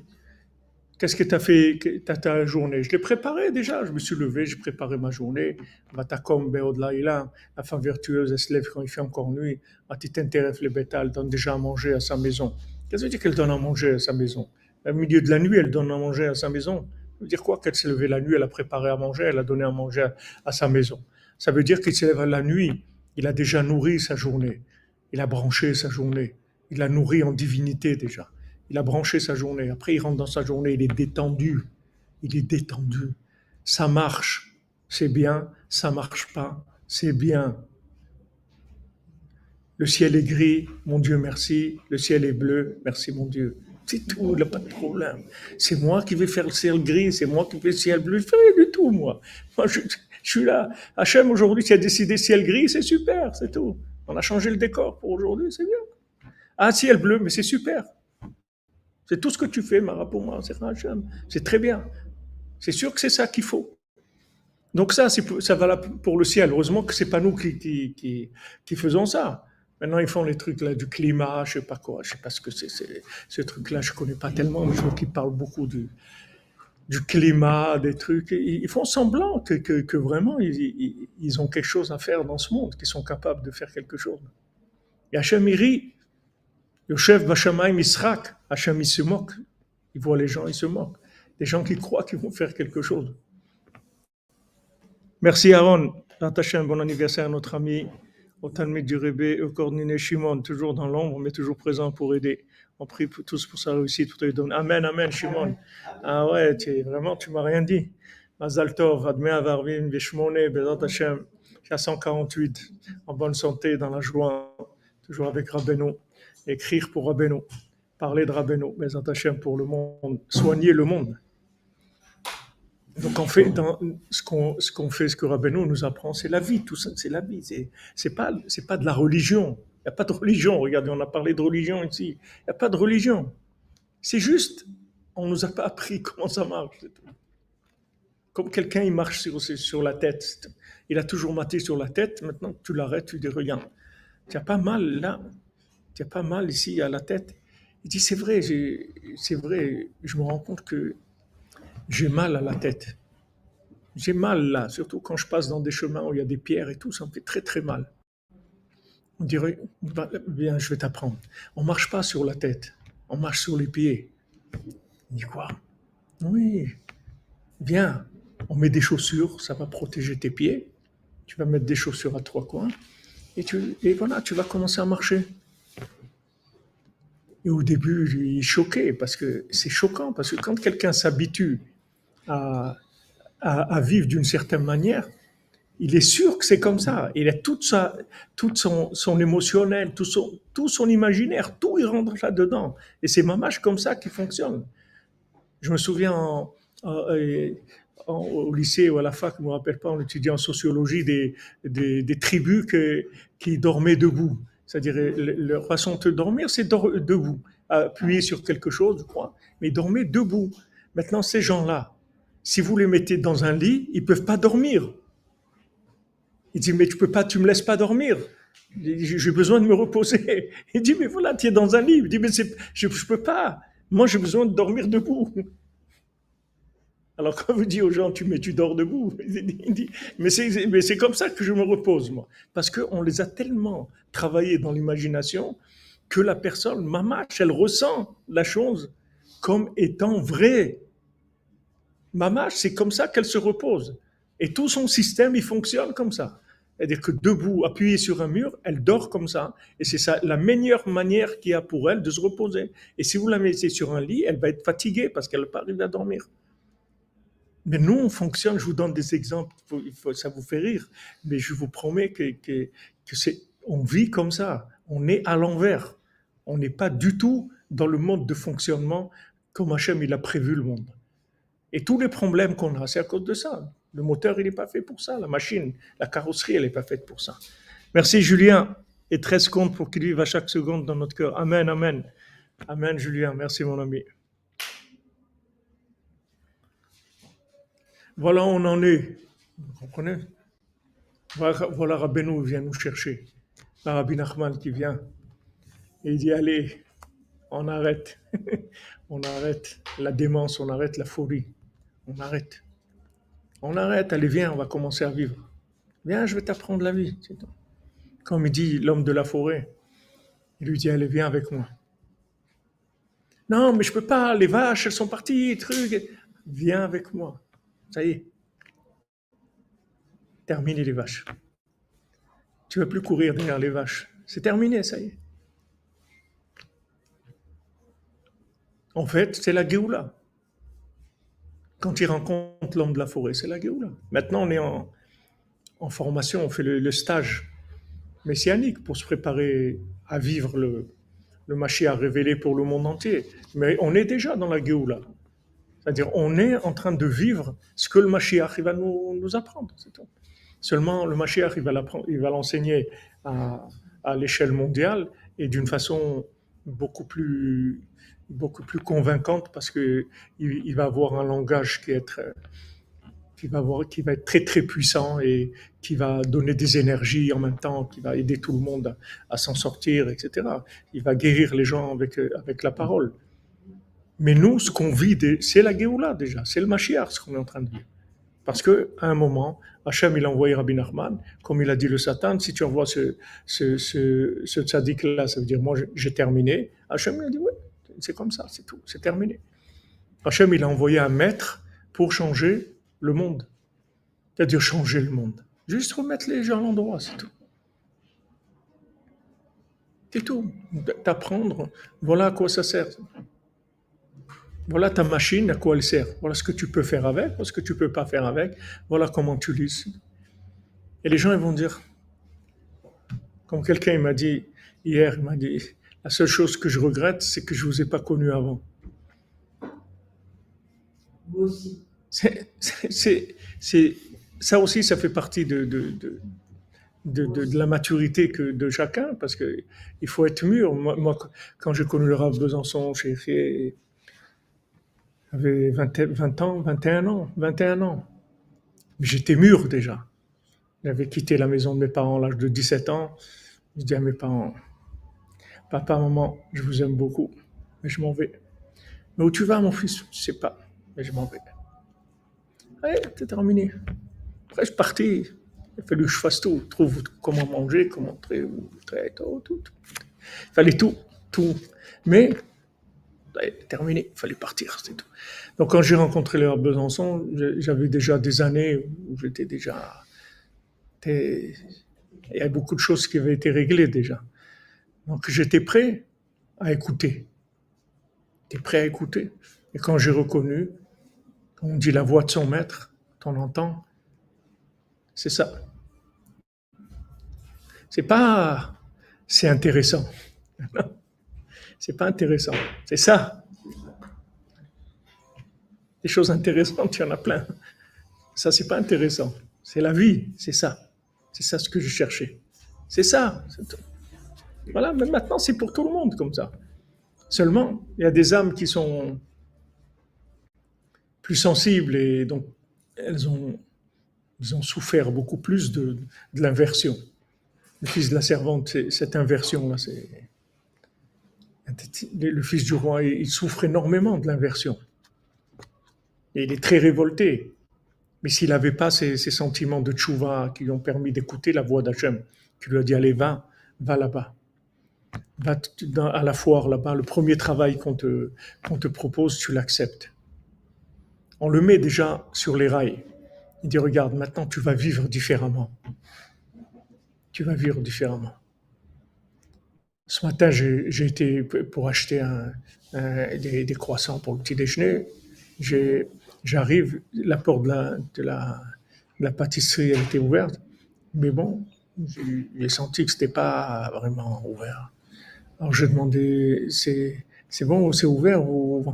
Qu'est-ce que tu as fait ta, ta journée? Je l'ai préparé déjà. Je me suis levé, j'ai préparé ma journée. Vatakom Beodlaïla, la femme vertueuse, elle se lève quand il fait encore nuit. Atitenteref le bétal donne déjà à manger à sa maison. Qu'est-ce que dire qu'elle donne à manger à sa maison? Au milieu de la nuit, elle donne à manger à sa maison. Ça veut dire quoi Qu'elle s'est levée la nuit, elle a préparé à manger, elle a donné à manger à, sa maison? Ça veut dire qu'il se lève la nuit, il a déjà nourri sa journée. Il a branché sa journée. Il a nourri en divinité déjà il a branché sa journée. Après, il rentre dans sa journée, il est détendu. Il est détendu. Ça marche, c'est bien. Ça marche pas, c'est bien. Le ciel est gris, mon Dieu, merci. Le ciel est bleu, merci, mon Dieu. C'est tout, il n'y a pas de problème. C'est moi qui vais faire le ciel gris, c'est moi qui fais le ciel bleu. Je fais rien du tout, moi. Moi, je, suis là. Hachem, aujourd'hui, tu as décidé ciel gris, c'est super, c'est tout. On a changé le décor pour aujourd'hui, c'est bien. Ah, ciel bleu, mais c'est super. C'est tout ce que tu fais, Mara, pour moi, c'est très bien. C'est sûr que c'est ça qu'il faut. Donc ça, ça va pour le ciel. Heureusement que c'est pas nous qui, faisons ça. Maintenant, ils font les trucs là du climat, je sais pas quoi, je sais pas ce que c'est. Ce truc-là, je connais pas tellement, mais je vois qu'ils parlent beaucoup du, climat, des trucs. Ils font semblant que, vraiment, ils, ont quelque chose à faire dans ce monde, qu'ils sont capables de faire quelque chose. Et Hachem. Le chef Bachamaï Misrak, Hachem, il se moque. Il voit les gens, il se moque. Des gens qui croient qu'ils vont faire quelque chose. Merci Aaron. Hachem, bon anniversaire à notre ami, au Talmud du Rébé, au coordonné Shimon, toujours dans l'ombre, mais toujours présent pour aider. On prie tous pour sa réussite, pour te donner. Amen, amen, Shimon. Ah ouais, tu, vraiment, tu m'as rien dit. Mazal Tov, Adme Avarvim, Vishmone, Bezat Hashem, 148, en bonne santé, dans la joie, toujours avec Rabbeinu. Écrire pour Rabbeinu, parler de Rabbeinu, mais Hachem pour le monde, soigner le monde. Donc on fait dans ce qu'on ce qu'on fait, ce que Rabbeinu nous apprend, c'est la vie, tout ça, c'est la vie. C'est c'est pas c'est pas de la religion. Il n'y a pas de religion. Regardez, on a parlé de religion ici. Il n'y a pas de religion. C'est juste, on nous a pas appris comment ça marche. Comme quelqu'un il marche sur sur la tête, il a toujours maté sur la tête. Maintenant tu l'arrêtes, tu dis regarde, tu as pas mal là, tu as pas mal ici à la tête. Il dit c'est vrai, c'est vrai. Je me rends compte que j'ai mal à la tête. J'ai mal là, surtout quand je passe dans des chemins où il y a des pierres et tout, ça me fait très très mal. On dirait, bien, je vais t'apprendre. On marche pas sur la tête, on marche sur les pieds. Il dit quoi? Oui, viens, on met des chaussures, ça va protéger tes pieds. Tu vas mettre des chaussures à trois coins et, tu, et voilà, tu vas commencer à marcher. Et au début, il choqué parce que c'est choquant, parce que quand quelqu'un s'habitue à, à, vivre d'une certaine manière, il est sûr que c'est comme ça. Il a toute, sa, toute son, son émotionnel, tout son, tout son imaginaire, tout il rentre là-dedans. Et c'est mamage comme ça qui fonctionne. Je me souviens au lycée ou à la fac, je ne me rappelle pas, on étudiait en sociologie des, des, des tribus que, qui dormaient debout. C'est-à-dire, leur façon de dormir, c'est debout, appuyer sur quelque chose, je crois, mais dormir debout. Maintenant, ces gens-là, si vous les mettez dans un lit, ils peuvent pas dormir. Il dit, mais tu peux pas, tu me laisses pas dormir. J'ai besoin de me reposer. Il dit, mais voilà, tu es dans un lit. Il dit, mais je, ne peux pas. Moi, j'ai besoin de dormir debout. Alors quand vous dites aux gens, tu, mais tu dors debout, mais c'est comme ça que je me repose, moi. Parce qu'on les a tellement travaillés dans l'imagination que la personne, mamache, elle ressent la chose comme étant vraie. Mamache, c'est comme ça qu'elle se repose. Et tout son système, il fonctionne comme ça. C'est-à-dire que debout, appuyée sur un mur, elle dort comme ça. Et c'est ça la meilleure manière qu'il y a pour elle de se reposer. Et si vous la mettez sur un lit, elle va être fatiguée parce qu'elle va pas à dormir. Mais nous, on fonctionne, je vous donne des exemples, ça vous fait rire, mais je vous promets que, que, c'est, on vit comme ça, on est à l'envers. On n'est pas du tout dans le mode de fonctionnement comme Hachem il a prévu le monde. Et tous les problèmes qu'on a, c'est à cause de ça. Le moteur, il n'est pas fait pour ça. La machine, la carrosserie, elle n'est pas faite pour ça. Merci Julien. Et 13 comptes pour qu'il vive à chaque seconde dans notre cœur. Amen, amen. Amen Julien. Merci mon ami. Voilà, on en est. Vous comprenez? Voilà, Rabbeinu vient nous chercher. La Rabbi Nachman qui vient. Et il dit, allez, on arrête. on arrête la démence, on arrête la folie. On arrête. On arrête, allez, viens, on va commencer à vivre. Viens, je vais t'apprendre la vie. Comme il dit l'homme de la forêt, il lui dit, allez, viens avec moi. Non, mais je peux pas, les vaches, elles sont parties, truc. Viens avec moi. Ça y est. Terminé les vaches. Tu ne vas plus courir derrière les vaches. C'est terminé, ça y est. En fait, c'est la Géoula. Quand il rencontre l'homme de la forêt, c'est la Géoula. Maintenant, on est en, formation, on fait le, stage messianique pour se préparer à vivre le, le à révélé pour le monde entier. Mais on est déjà dans la Géoula. C'est-à-dire, on est en train de vivre ce que le Mashiach va nous, apprendre. Seulement, le Mashiach, il va l'enseigner à, l'échelle mondiale et d'une façon beaucoup plus, convaincante parce que il, va avoir un langage qui, va être très très puissant et qui va donner des énergies en même temps, qui va aider tout le monde à, s'en sortir, etc. Il va guérir les gens avec la parole. Mais nous, ce qu'on vit, c'est la Géoula déjà, c'est le Mashiach, ce qu'on est en train de vivre. Parce qu'à un moment, Hachem, il a envoyé Rabbi Nachman, comme il a dit le Satan, si tu envoies ce, ce, ce, ce tzaddik-là, ça veut dire, moi, j'ai terminé. Hachem, il a dit, oui, c'est comme ça, c'est tout, c'est terminé. Hachem, il a envoyé un maître pour changer le monde. C'est-à-dire changer le monde. Juste remettre les gens à l'endroit, c'est tout. C'est tout. T'apprendre, voilà à quoi ça sert. Voilà ta machine, à quoi elle sert. Voilà ce que tu peux faire avec, voilà ce que tu peux pas faire avec. Voilà comment tu l'utilises. Et les gens, ils vont dire, comme quelqu'un m'a dit hier, il m'a dit, La seule chose que je regrette, c'est que je vous ai pas connu avant. Moi aussi. C'est, ça aussi, ça fait partie de, de, de, de, de- de la maturité que, de chacun, parce que il faut être mûr. Moi, moi, quand j'ai connu le Rav Besançon, j'ai fait, j'avais 20, 20 ans, 21 ans, 21 ans. J'étais mûr déjà. J'avais quitté la maison de mes parents à l'âge de 17 ans. Je dis à mes parents, papa, maman, je vous aime beaucoup, mais je m'en vais. Mais où tu vas, mon fils? Je sais pas, mais je m'en vais. Ouais, c'est terminé. Après, je suis parti. Il fallu que je fasse tout. Trouve comment manger, comment traiter, tout, tout. Il fallait tout, tout. Mais, terminé. Il fallait partir, c'est tout. Donc, quand j'ai rencontré les Besançon, j'avais déjà des années où j'étais déjà. Il y a beaucoup de choses qui avaient été réglées déjà. Donc, j'étais prêt à écouter. J'étais prêt à écouter. Et quand j'ai reconnu, on dit la voix de son maître, on entend, c'est ça. C'est pas, c'est intéressant. C'est pas intéressant. C'est ça. Des choses intéressantes, il y en a plein. Ça, c'est pas intéressant. C'est la vie, c'est ça. C'est ça ce que je cherchais. C'est ça. Voilà, mais maintenant, c'est pour tout le monde comme ça. Seulement, il y a des âmes qui sont plus sensibles et donc elles ont, souffert beaucoup plus de, de l'inversion. Le fils de la servante, cette inversion-là, c'est. Le fils du roi, il souffre énormément de l'inversion. Et il est très révolté. Mais s'il n'avait pas ces, sentiments de tchouva qui lui ont permis d'écouter la voix d'Hachem, qui lui a dit Allez, va, va là-bas. Va à la foire là-bas. Le premier travail qu'on te, qu'on te propose, tu l'acceptes. On le met déjà sur les rails. Il dit Regarde, maintenant tu vas vivre différemment. Tu vas vivre différemment. Ce matin, j'ai été pour acheter un- un- des, des croissants pour le petit déjeuner. J'arrive, la porte de la, de, la, de la pâtisserie elle était ouverte, mais bon, j'ai senti que c'était pas vraiment ouvert. Alors j'ai demandé, c'est bon, c'est ouvert ou...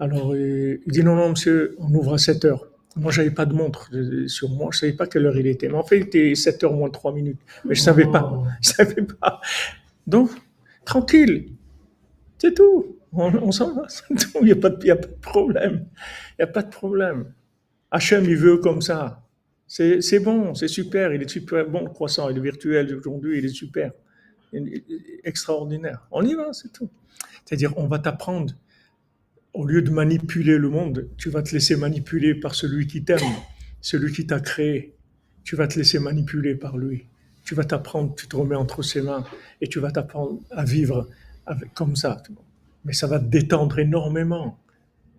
Alors euh, il dit non, non, monsieur, on ouvre à 7 heures. Moi, j'avais pas de montre de- sur moi, je savais pas quelle heure il était. Mais en fait, il était 7 heures moins 3 minutes. Mais je savais pas, je savais pas. Donc, tranquille, c'est tout. On, s'en va, c'est tout. Il n'y a, pas de- il y a pas de problème. Il a pas de problème. Hachem, il veut comme ça. C'est bon, c'est super. Il est super bon, le croissant. Il est virtuel aujourd'hui, il est super. Extraordinaire. On y va, c'est tout. C'est-à-dire, on va t'apprendre, au lieu de manipuler le monde, tu vas te laisser manipuler par celui qui t'aime, celui qui t'a créé. Tu vas te laisser manipuler par lui. Tu vas t'apprendre, tu te remets entre ses mains et tu vas t'apprendre à vivre avec- comme ça. Mais ça va te détendre énormément.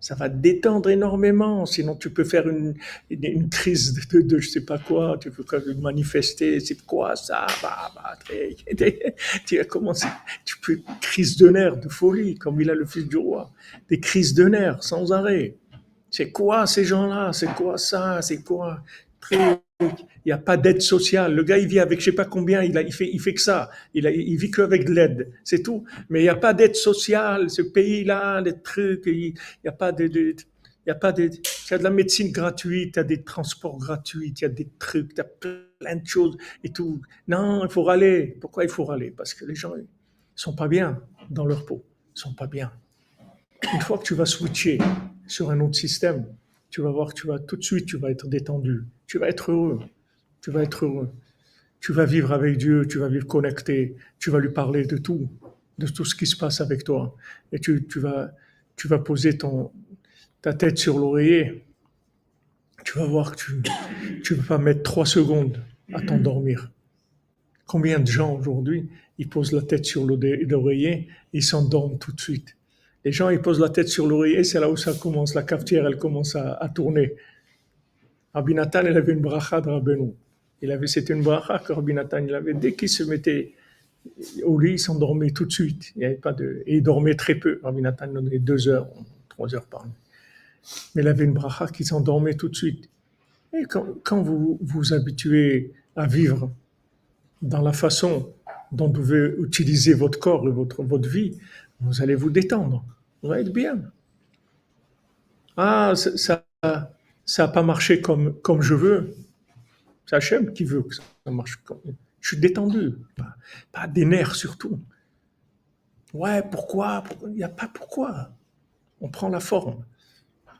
Ça va te détendre énormément. Sinon, tu peux faire une, une, crise de, de, je sais pas quoi. Tu peux manifester. C'est quoi ça? Bah, bah, Tu as commencé. Tu peux crise de nerfs, de folie, comme il a le fils du roi. Des crises de nerfs sans arrêt. C'est quoi ces gens-là? C'est quoi ça? C'est quoi? Très- Il n'y a pas d'aide sociale. Le gars, il vit avec je sais pas combien. Il, a, fait, il fait que ça. Il, a, vit qu'avec de l'aide. C'est tout. Mais il n'y a pas d'aide sociale. Ce pays-là, les trucs, il n'y a pas de. il y a pas de, il y de la médecine gratuite, il y a des transports gratuits, il y a des trucs, il y a plein de choses et tout. Non, il faut râler. Pourquoi il faut râler? Parce que les gens, ils sont pas bien dans leur peau. Ils sont pas bien. Une fois que tu vas switcher sur un autre système, tu vas voir tu vas tout de suite, tu vas être détendu, tu vas être heureux, tu vas être heureux. Tu vas vivre avec Dieu, tu vas vivre connecté, tu vas lui parler de tout, de tout ce qui se passe avec toi. Et tu, tu vas, tu vas poser ton, ta tête sur l'oreiller. Tu vas voir que tu tu vas pas mettre trois secondes à t'endormir. Combien de gens aujourd'hui, ils posent la tête sur l'oreiller, ils s'endorment tout de suite. Les gens, ils posent la tête sur l'oreiller, c'est là où ça commence, la cafetière, elle commence à, tourner. Rabbi Nathan, il avait une bracha de Rabbeinu. Il avait, c'était une bracha que Rabbi Nathan, il avait, dès qu'il se mettait au lit, il s'endormait tout de suite. Il avait pas de, et il dormait très peu. Rabbi Nathan donnait deux heures, trois heures par nuit. Mais il avait une bracha qui s'endormait tout de suite. Et quand, quand vous vous habituez à vivre dans la façon dont vous devez utiliser votre corps et votre, votre vie, vous allez vous détendre. Allez être bien. Ah, ça n'a pas marché comme, comme je veux. C'est Hachem qui veut que ça marche. Comme... Je suis détendu. Pas, des nerfs surtout. Ouais, pourquoi Il n'y a pas pourquoi. On prend la forme.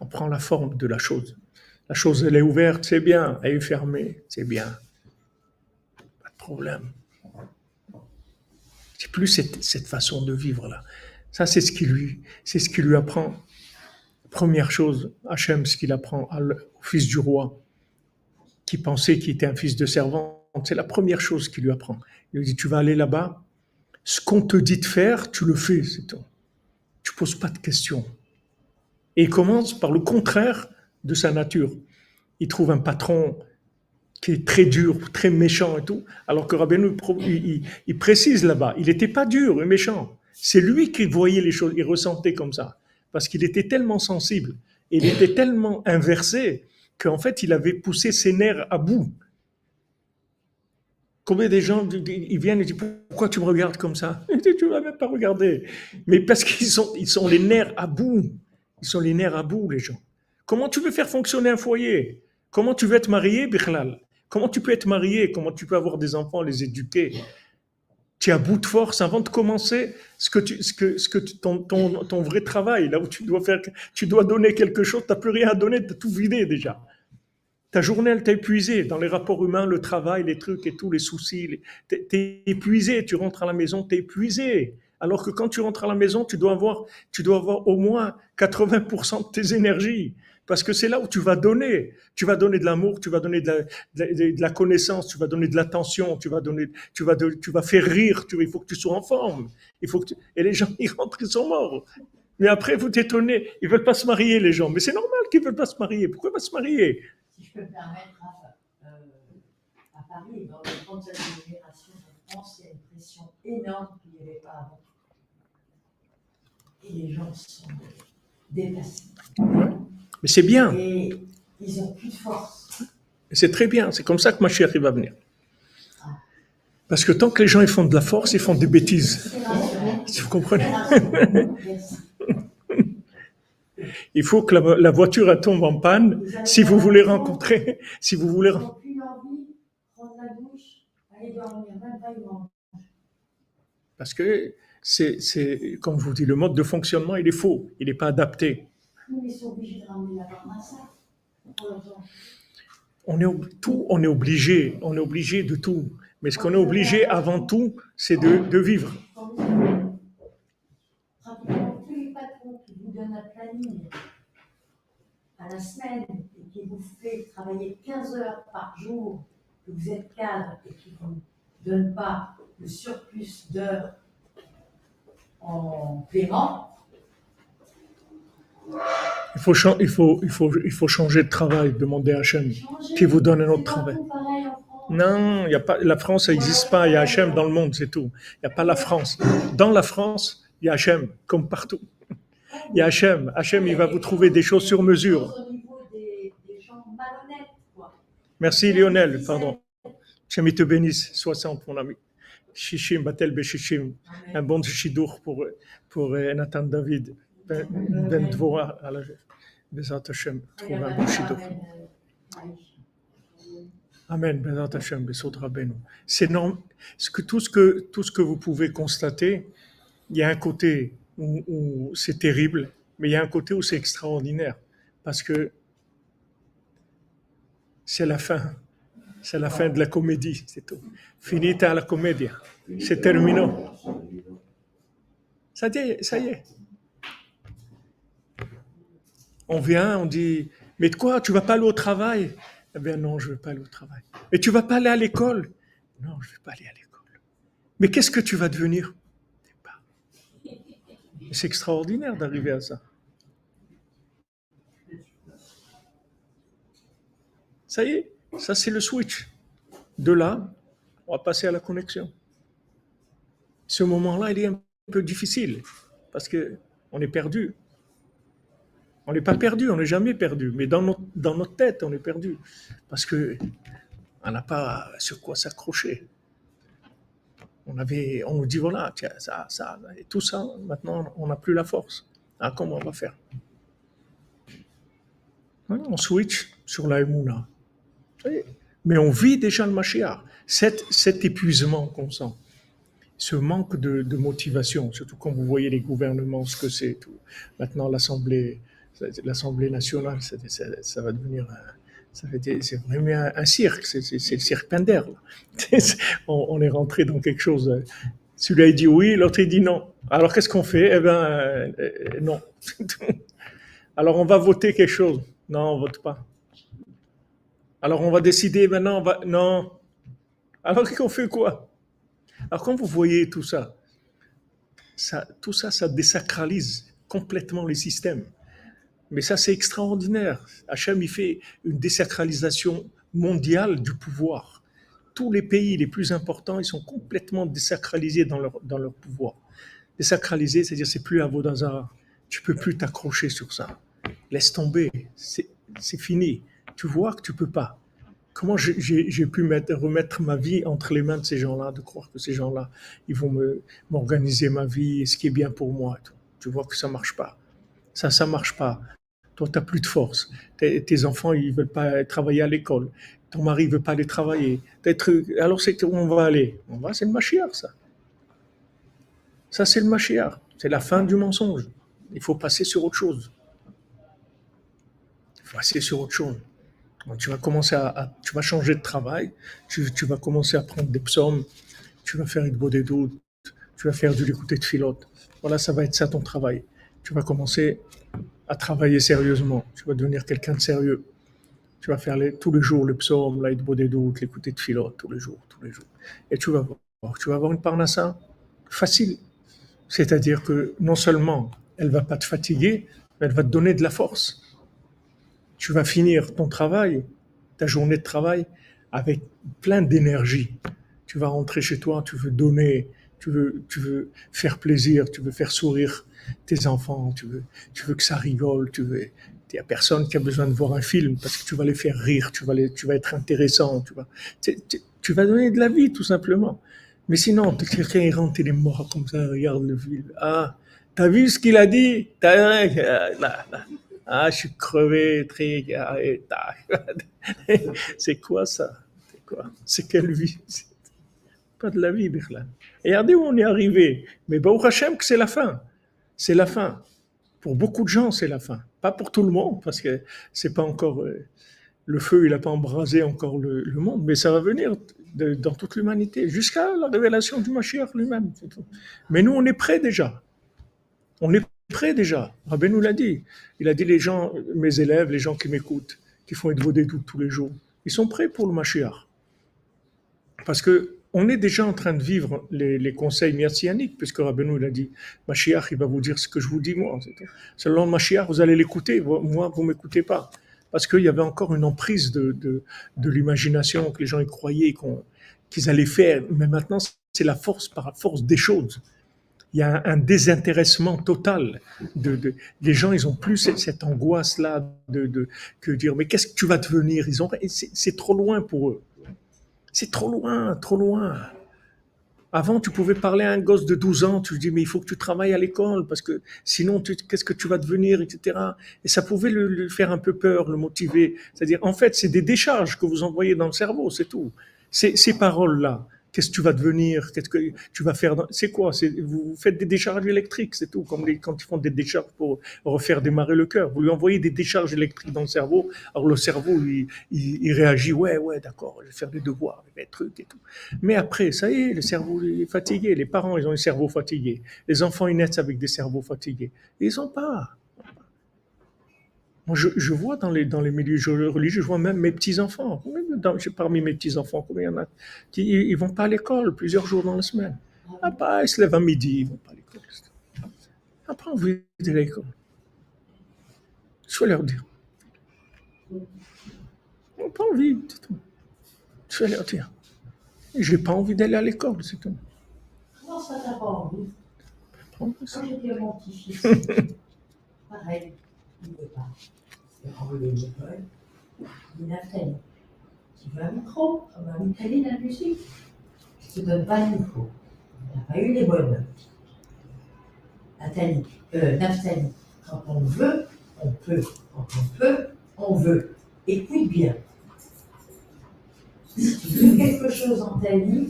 On prend la forme de la chose. La chose, elle est ouverte, c'est bien. Elle est fermée, c'est bien. Pas de problème. C'est plus cette, cette, façon de vivre là. Ça, c'est ce qui lui, c'est ce lui apprend. Première chose, Hachem, ce qu'il apprend au fils du roi, qui pensait qu'il était un fils de servante, c'est la première chose qu'il lui apprend. Il lui dit, tu vas aller là-bas, ce qu'on te dit de faire, tu le fais, c'est tout. Tu poses pas de questions. Et il commence par le contraire de sa nature. Il trouve un patron qui est très dur, très méchant et tout, alors que Rabbeinu, il, il, précise là-bas, il n'était pas dur et méchant. C'est lui qui voyait les choses, il ressentait comme ça, parce qu'il était tellement sensible, il était tellement inversé qu'en fait, il avait poussé ses nerfs à bout. Combien des gens ils viennent et disent pourquoi tu me regardes comme ça? Tu ne vas même pas regarder. Mais parce qu'ils sont, ils sont les nerfs à bout. Ils sont les nerfs à bout, les gens. Comment tu veux faire fonctionner un foyer? Comment tu veux être marié, Bichlal Comment tu peux être marié? Comment tu peux avoir des enfants, les éduquer? Tu es à bout de force avant de commencer ce que, tu, ce que, ce que ton, ton, ton, vrai travail, là où tu dois faire, tu dois donner quelque chose, tu n'as plus rien à donner, tu as tout vidé déjà. Ta journée, elle t'a épuisé dans les rapports humains, le travail, les trucs et tous les soucis. Tu épuisé, tu rentres à la maison, tu es épuisé. Alors que quand tu rentres à la maison, tu dois avoir, tu dois avoir au moins 80% de tes énergies. Parce que c'est là où tu vas donner. Tu vas donner de l'amour, tu vas donner de la, connaissance, tu vas donner de l'attention, tu vas donner, tu vas, faire rire. Il faut que tu sois en forme. Il faut que et les gens, ils rentrent, ils sont morts. Mais après, vous t'étonnez, ils veulent pas se marier, les gens. Mais c'est normal qu'ils veulent pas se marier. Pourquoi pas se marier? Si je peux me permettre, euh, à Paris, dans grandes agglomérations de France, il y a une pression énorme qu'il n'y avait pas avant. Et les gens sont dépassés. Mais c'est bien. Et ils n'ont plus de force. C'est très bien. C'est comme ça que ma chérie va venir. Parce que tant que les gens ils font de la force, ils font des bêtises. Si vous comprenez. Il faut que la, la voiture elle tombe en panne si vous voulez rencontrer, si vous voulez. Parce que c'est, comme je vous dis, le mode de fonctionnement, il est faux, il n'est pas adapté. On est tout, on est obligé, on est obligé de tout. Mais ce qu'on est obligé avant tout, c'est de, de vivre. Tous les patrons qui vous donnent un planning à la semaine et qui vous fait travailler 15 heures par jour, que vous êtes cadre et qui ne vous donnent pas le surplus d'heures en paiement, il faut, il, il, il changer de travail, demander à Hachem qui vous donne un autre travail. Non, il y a pas, la France, n'existe pas. Il y a Hachem dans le monde, c'est tout. Il n'y a pas la France. Dans la France, il y a Hachem, comme partout. Il y a Hachem. Hachem, il va vous trouver des choses sur mesure. Merci Lionel, pardon. Hachem, te bénisse. 60, mon ami. Shishim, Batel Beshishim. Un bon chidour pour, pour euh, Nathan David. Trouve un bon chidour. Amen, Bezat Hashem, Besot Rabbeinu. C'est normal. Que tout, ce que, tout ce que vous pouvez constater, il y a un côté où, où c'est terrible, mais il y a un côté où c'est extraordinaire. Parce que c'est la fin. C'est la fin de la comédie, c'est tout. Finita la comédie. C'est terminé. Ça y est, ça y est. On vient, on dit, mais de quoi, tu vas pas aller au travail? Eh bien non, je ne vais pas aller au travail. Et tu vas pas aller à l'école? Non, je ne vais pas aller à l'école. Mais qu'est-ce que tu vas devenir? C'est extraordinaire d'arriver à ça. Ça y est, ça c'est le switch. De là, on va passer à la connexion. Ce moment-là, il est un peu difficile parce que on est perdu. On n'est pas perdu, on n'est jamais perdu, mais dans notre, dans notre tête, on est perdu. Parce que on n'a pas sur quoi s'accrocher. On avait, on nous dit voilà, tiens, ça, ça, et tout ça, maintenant, on n'a plus la force. Ah, comment on va faire? Voilà, On switch sur la Emouna. Mais on vit déjà le Mashiach. Cet, cet épuisement qu'on sent, ce manque de, de motivation, surtout quand vous voyez les gouvernements, ce que c'est, tout. Maintenant, l'Assemblée, l'Assemblée nationale, ça, ça- va devenir c'est vraiment un, cirque, c'est le cirque Pinder. on, on est rentré dans quelque chose. euh, Celui-là il dit oui, l'autre il dit non. Alors qu'est-ce qu'on fait? Eh bien, euh, euh, non. Alors on va voter quelque chose. Non, on vote pas. Alors on va décider maintenant, on va... non. Alors qu'on fait quoi? Alors quand vous voyez tout ça, ça, tout ça, ça désacralise complètement les systèmes. Mais ça, c'est extraordinaire. Hachem, il fait une désacralisation mondiale du pouvoir. Tous les pays les plus importants, ils sont complètement désacralisés dans leur, dans leur pouvoir. Désacralisé, c'est-à-dire c'est plus à Vodazara. Tu peux plus t'accrocher sur ça. Laisse tomber. C'est fini. Tu vois que tu peux pas. Comment j'ai- pu mettre- remettre ma vie entre les mains de ces gens-là, de croire que ces gens-là, ils vont m'organiser ma vie et ce qui est bien pour moi. Tu vois que ça marche pas. Ça, ça marche pas. Toi, tu n'as plus de force. Tes, enfants, ils veulent pas travailler à l'école. Ton mari veut pas aller travailler. Alors, c'est où on va aller? On va, c'est le Mashiach, ça. Ça, c'est le Mashiach. C'est la fin du mensonge. Il faut passer sur autre chose. Il faut passer sur autre chose. Tu vas commencer à, tu vas changer de travail. Tu, vas commencer à prendre des psaumes. Tu vas faire une des doutes. Tu vas faire du l'écouter de filote. Voilà, ça va être ça ton travail. Tu vas commencer à travailler sérieusement. Tu vas devenir quelqu'un de sérieux. Tu vas faire tous les jours le psaume, l'aide des doutes, l'écouter de filote, tous les jours, tous les jours. Et tu vas voir, tu vas avoir une parnassa facile. C'est-à-dire que non seulement elle va pas te fatiguer, mais elle va te donner de la force. Tu vas finir ton travail, ta journée de travail, avec plein d'énergie. Tu vas rentrer chez toi, tu veux donner, tu veux, tu veux faire plaisir, tu veux faire sourire tes enfants, tu veux, tu veux que ça rigole, tu veux. Il n'y a personne qui a besoin de voir un film parce que tu vas les faire rire, tu vas, les, tu vas être intéressant, tu vas, tu, vas donner de la vie tout simplement. Mais sinon, quelqu'un il rentre, il est mort comme ça, regarde le film. Ah, t'as vu ce qu'il a dit? T'as- ah. Ah, je suis crevé, très. ah. C'est quoi ça? C'est quoi? C'est quelle vie? Pas de la vie, Birlan. Regardez où on est arrivé. Mais Baruch Hashem, c'est la fin. C'est la fin. Pour beaucoup de gens, c'est la fin. Pas pour tout le monde, parce que c'est pas encore. euh, le feu, il n'a pas embrasé encore le, le monde, mais ça va venir dans toute l'humanité, jusqu'à la révélation du Mashiach lui-même. Mais nous, on est prêts déjà. On est prêts déjà. Rabbi nous l'a dit. Il a dit les gens, mes élèves, les gens qui m'écoutent, qui font être des doutes tous les jours, ils sont prêts pour le Mashiach. Parce que on est déjà en train de vivre les, conseils messianiques, puisque Rabbeinu l'a dit, Mashiach, il va vous dire ce que je vous dis moi. Selon Mashiach, vous allez l'écouter, moi, vous m'écoutez pas. Parce qu'il y avait encore une emprise de, de, l'imagination, que les gens y croyaient qu'ils allaient faire. Mais maintenant, c'est la force par la force des choses. Il y a un, désintéressement total. De, les gens, ils ont plus cette, angoisse-là de, de, que dire, mais qu'est-ce que tu vas devenir? Ils c'est trop loin pour eux. C'est trop loin, trop loin. Avant, tu pouvais parler à un gosse de 12 ans, tu lui dis, mais il faut que tu travailles à l'école, parce que sinon, qu'est-ce que tu vas devenir, etc. Et ça pouvait le, faire un peu peur, le motiver. C'est-à-dire, en fait, c'est des décharges que vous envoyez dans le cerveau, c'est tout. Ces paroles-là, qu'est-ce que tu vas devenir, qu'est-ce que tu vas faire, c'est quoi? Vous, faites des décharges électriques, c'est tout, comme quand ils font des décharges pour refaire démarrer le cœur. Vous lui envoyez des décharges électriques dans le cerveau, alors le cerveau, il, il, réagit, ouais, ouais, d'accord, je vais faire des devoirs, des trucs et tout. Mais après, ça y est, le cerveau est fatigué. Les parents, ils ont un cerveau fatigué. Les enfants, ils naissent avec des cerveaux fatigués. Ils ont pas. Moi, je, je vois dans les, dans les milieux religieux, je vois même mes petits-enfants. Parmi mes petits-enfants, combien il y en a qui ils, vont pas à l'école plusieurs jours dans la semaine. Ah bah, ils se lèvent à midi, ils vont pas à l'école. Ils n'ont pas envie d'aller à l'école. Je vais leur dire. Ils n'ont pas envie, c'est tout. Je vais leur dire. J'ai pas envie d'aller à l'école, c'est tout. Comment ça t'a pas envie? Quand j'étais mon petit-fils, pareil, il ne veut pas. Envoyé une école. Tu veux un micro? On va Italie la musique. Je te donne pas le micro. On n'a pas eu les bonnes. Nathalie, euh, quand on veut, on peut. Quand on peut, on veut. Écoute bien. Si tu veux quelque chose dans ta vie,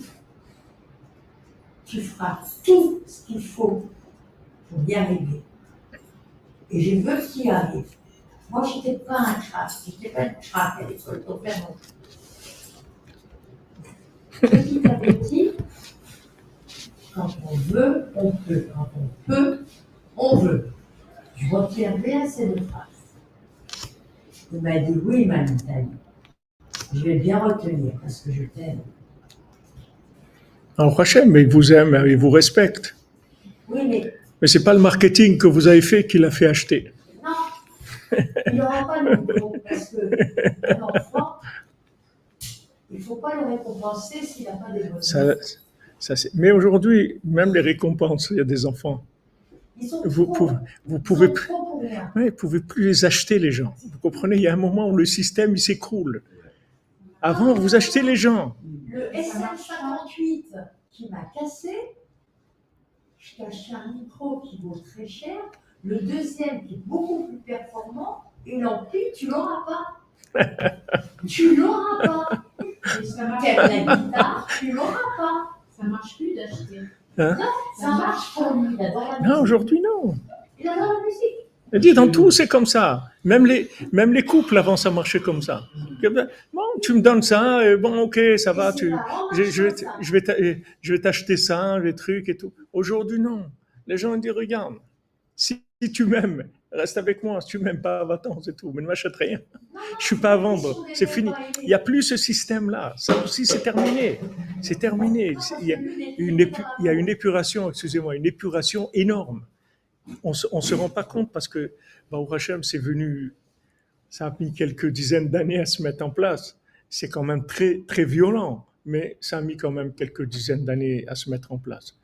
tu feras tout ce qu'il faut pour y arriver. Et je veux tu y arrives. Moi, je n'étais pas un crack, je n'étais pas une crack à l'école. Petit à petit, quand on veut, on peut. Quand on peut, on veut. Je retiens bien ces deux phrases. Il m'a dit oui, ma Nathalie. Je vais bien retenir parce que je t'aime. Alors, Hachem, mais il vous aime, il vous respecte. Oui, mais Mais c'est pas le marketing que vous avez fait qui l'a fait acheter. Il n'y aura pas de nouveau parce que un enfant, il ne faut pas le récompenser s'il n'a pas des bonnes Ça, ça, c'est- mais aujourd'hui, même les récompenses, il y a des enfants. Ils sont Vous pouvez, vous pouvez plus, ouais, pouvez plus les acheter les gens. Vous comprenez Il y a un moment où le système il s'écroule. Avant, vous achetez les gens. Le SM58 qui m'a cassé, je acheté un micro qui vaut très cher. Le deuxième qui est beaucoup plus performant, et l'ampli, tu l'auras pas. tu l'auras pas. T'aimes la guitare, tu l'auras pas. ça marche plus d'acheter. Ça marche pour lui, il adore la Non, aujourd'hui, non. Il adore la musique. Dis, dans tout, c'est comme ça. Même les, même les couples, avant, ça marchait comme ça. Ben, Bon, tu me donnes ça, et bon, ok, ça va, tu, je, vais, je vais, t'acheter ça, les trucs et tout. Aujourd'hui, non. Les gens disent, regarde, si, si tu m'aimes, reste avec moi. Si tu m'aimes pas, va-t'en, c'est tout. Mais ne m'achète rien. Non, Je suis pas à vendre. C'est fini. Il n'y a plus ce système-là. Ça aussi, c'est terminé. C'est terminé. Il y a une, épuration, excusez-moi, une épuration énorme. On se, se rend pas compte parce que Baruch Hashem, c'est venu, ça a mis quelques dizaines d'années à se mettre en place. C'est quand même très, très violent, mais ça a mis quand même quelques dizaines d'années à se mettre en place.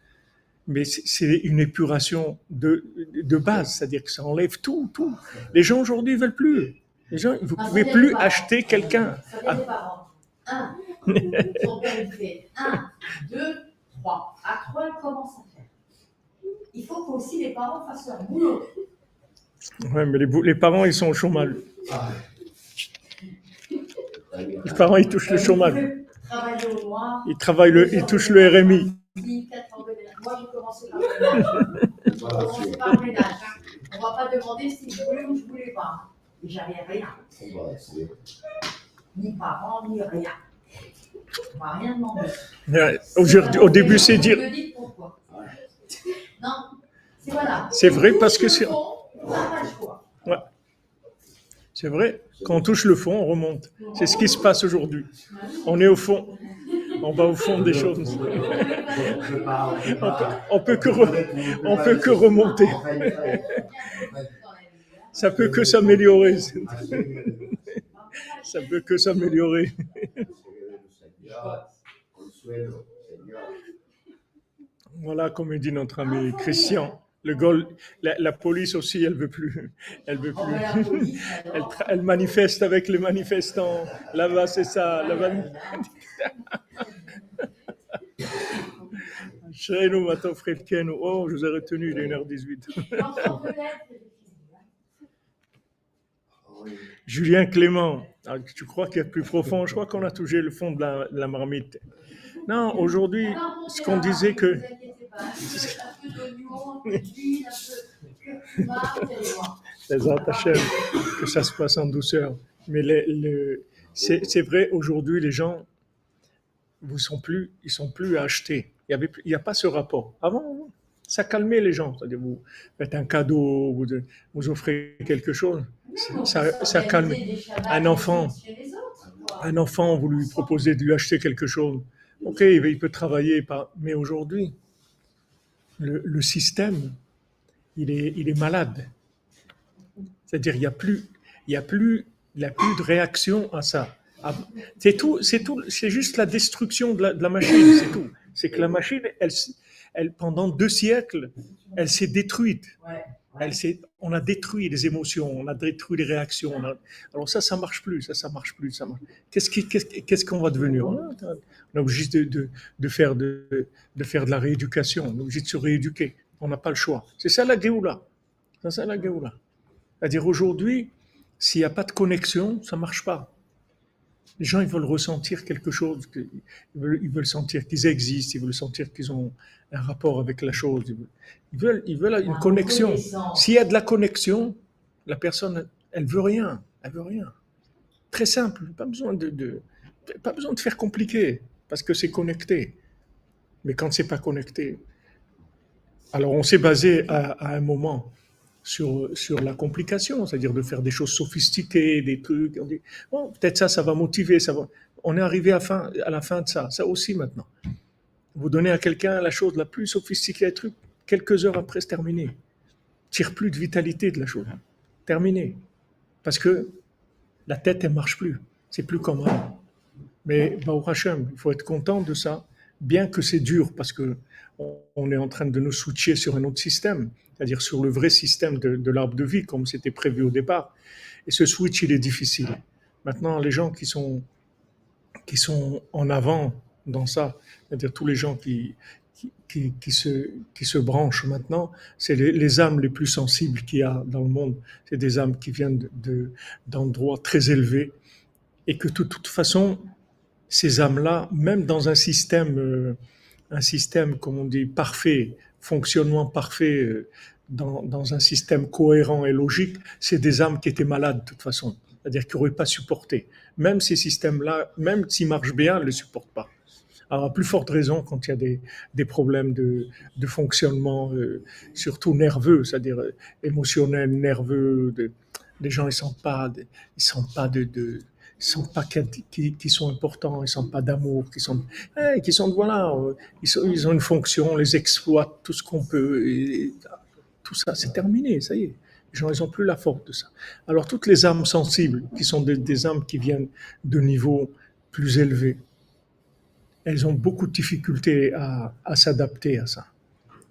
Mais c'est- une épuration de, de base, c'est-à-dire que ça enlève tout, tout. Les gens aujourd'hui ne veulent plus. Les gens, vous Ah, ça pouvez plus acheter quelqu'un. Parents. Un, un, deux, trois. À trois, il commence à faire. Il faut qu'aussi les parents fassent leur boulot. Ouais, mais les, les parents, ils sont au chômage. Les parents, ils touchent le chômage. Ils travaillent le, ils touchent le RMI. Moi, j'ai commencé par le par le ménage. hein. On ne va pas demander si je voulais ou je ne voulais pas. Et j'avais rien. Ni parents, ni rien. On m'a rien demandé. Ouais, Aujourd'hui, au début, c'est dire. Je me dis pourquoi. Non, c'est voilà. C'est vrai parce que c'est-. C'est vrai, quand on touche le fond, on remonte. C'est ce qui se passe aujourd'hui. On est au fond. On va au fond des choses. On peut, que, on peut que remonter. Ça peut que s'améliorer. Ça peut que s'améliorer. Voilà, comme dit notre ami Christian. Le gol, la, la police aussi, elle veut plus. Elle veut plus. alors. Elle, elle manifeste avec les manifestants. Là-bas, c'est ça. Là-bas. Oh, je vous ai retenu, il est 1h18. L'enfant de lettres, j'ai fini. Julien Clément, ah, tu crois qu'il y a plus profond? Je crois qu'on a touché le fond de la, de la marmite. Non, aujourd'hui, Alors, on ce qu'on disait que. Bezat Hashem, que ça se passe en douceur. Mais le- le- c'est vrai, aujourd'hui, les gens, vous sont plus, ils sont plus à acheter. Il n'y il y a pas ce rapport. Avant, ça calmait les gens. C'est-à-dire, vous faites un cadeau, vous, vous offrez quelque chose. Non, Ça- ça calme. Un les enfant. les. Un enfant, vous lui proposez de lui acheter quelque chose. Ok, il peut travailler, mais aujourd'hui, le, système, il est, il est malade. C'est-à-dire, il n'y a plus, il y a plus, il y a plus de réaction à ça. Ah, C'est tout, c'est tout, c'est juste la destruction de la, machine, c'est tout. C'est que la machine, elle, elle, pendant deux siècles, elle s'est détruite. On a détruit les émotions, on a détruit les réactions. on a- alors ça, ça marche plus, ça, ça marche plus. Qu'est-ce qu'on va devenir? On est obligé de, faire de, la rééducation, on est obligé de se rééduquer. On n'a pas le choix. C'est ça la Géoula. C'est ça la Géoula. C'est-à-dire aujourd'hui, s'il n'y a pas de connexion, ça marche pas. Les gens, ils veulent ressentir quelque chose, ils veulent, ils veulent sentir qu'ils existent, ils veulent sentir qu'ils ont un rapport avec la chose. Ils veulent, ils veulent, ils veulent une connexion. S'il y a de la connexion, la personne, elle veut rien. Elle veut rien. Très simple. Pas besoin de, de- pas besoin de faire compliqué parce que c'est connecté. Mais quand c'est pas connecté, alors on s'est basé à, à un moment sur, sur la complication, c'est-à-dire de faire des choses sophistiquées, des trucs. On dit, bon, peut-être ça, ça va motiver. Ça. On est arrivé à, fin, à la fin de ça. Ça aussi maintenant. Vous donnez à quelqu'un la chose la plus sophistiquée, truc, quelques heures après, c'est terminé. Tire plus de vitalité de la chose. Terminé. Parce que la tête, elle marche plus. C'est plus comme avant. Mais Baruch Hashem, il faut être content de ça, bien que c'est dur, parce que on- est en train de nous switcher sur un autre système, c'est-à-dire sur le vrai système de, de l'arbre de vie, comme c'était prévu au départ. Et ce switch, il est difficile. Maintenant, les gens qui sont, qui sont en avant dans ça, c'est-à-dire tous les gens qui, qui, qui, qui se, qui se branchent maintenant, c'est les, les âmes les plus sensibles qu'il y a dans le monde. C'est des âmes qui viennent de- de- d'endroits très élevés et que de toute façon, ces âmes-là, même dans un système, euh, un système, comme on dit, parfait, fonctionnement parfait, euh, dans, un système cohérent et logique, c'est des âmes qui étaient malades de toute façon, c'est-à-dire qui n'auraient pas supporté. Même ces systèmes-là, même s'ils marchent bien, ne les supportent pas. Alors, à plus forte raison quand il y a des, des problèmes de, de fonctionnement, euh, surtout nerveux, c'est-à-dire euh, émotionnel, nerveux, de, les gens ils sentent pas, ils sentent pas de, de ils sentent pas qui, sont importants, ils sentent pas d'amour, qui sont, eh, qui sont voilà, ils, sont- ils ont une fonction, on les exploite tout ce qu'on peut, tout ça c'est terminé, ça y est. Les gens ils ont plus la force de ça. Alors toutes les âmes sensibles, qui sont des, âmes qui viennent de niveaux plus élevés, elles ont beaucoup de difficultés à, s'adapter à ça.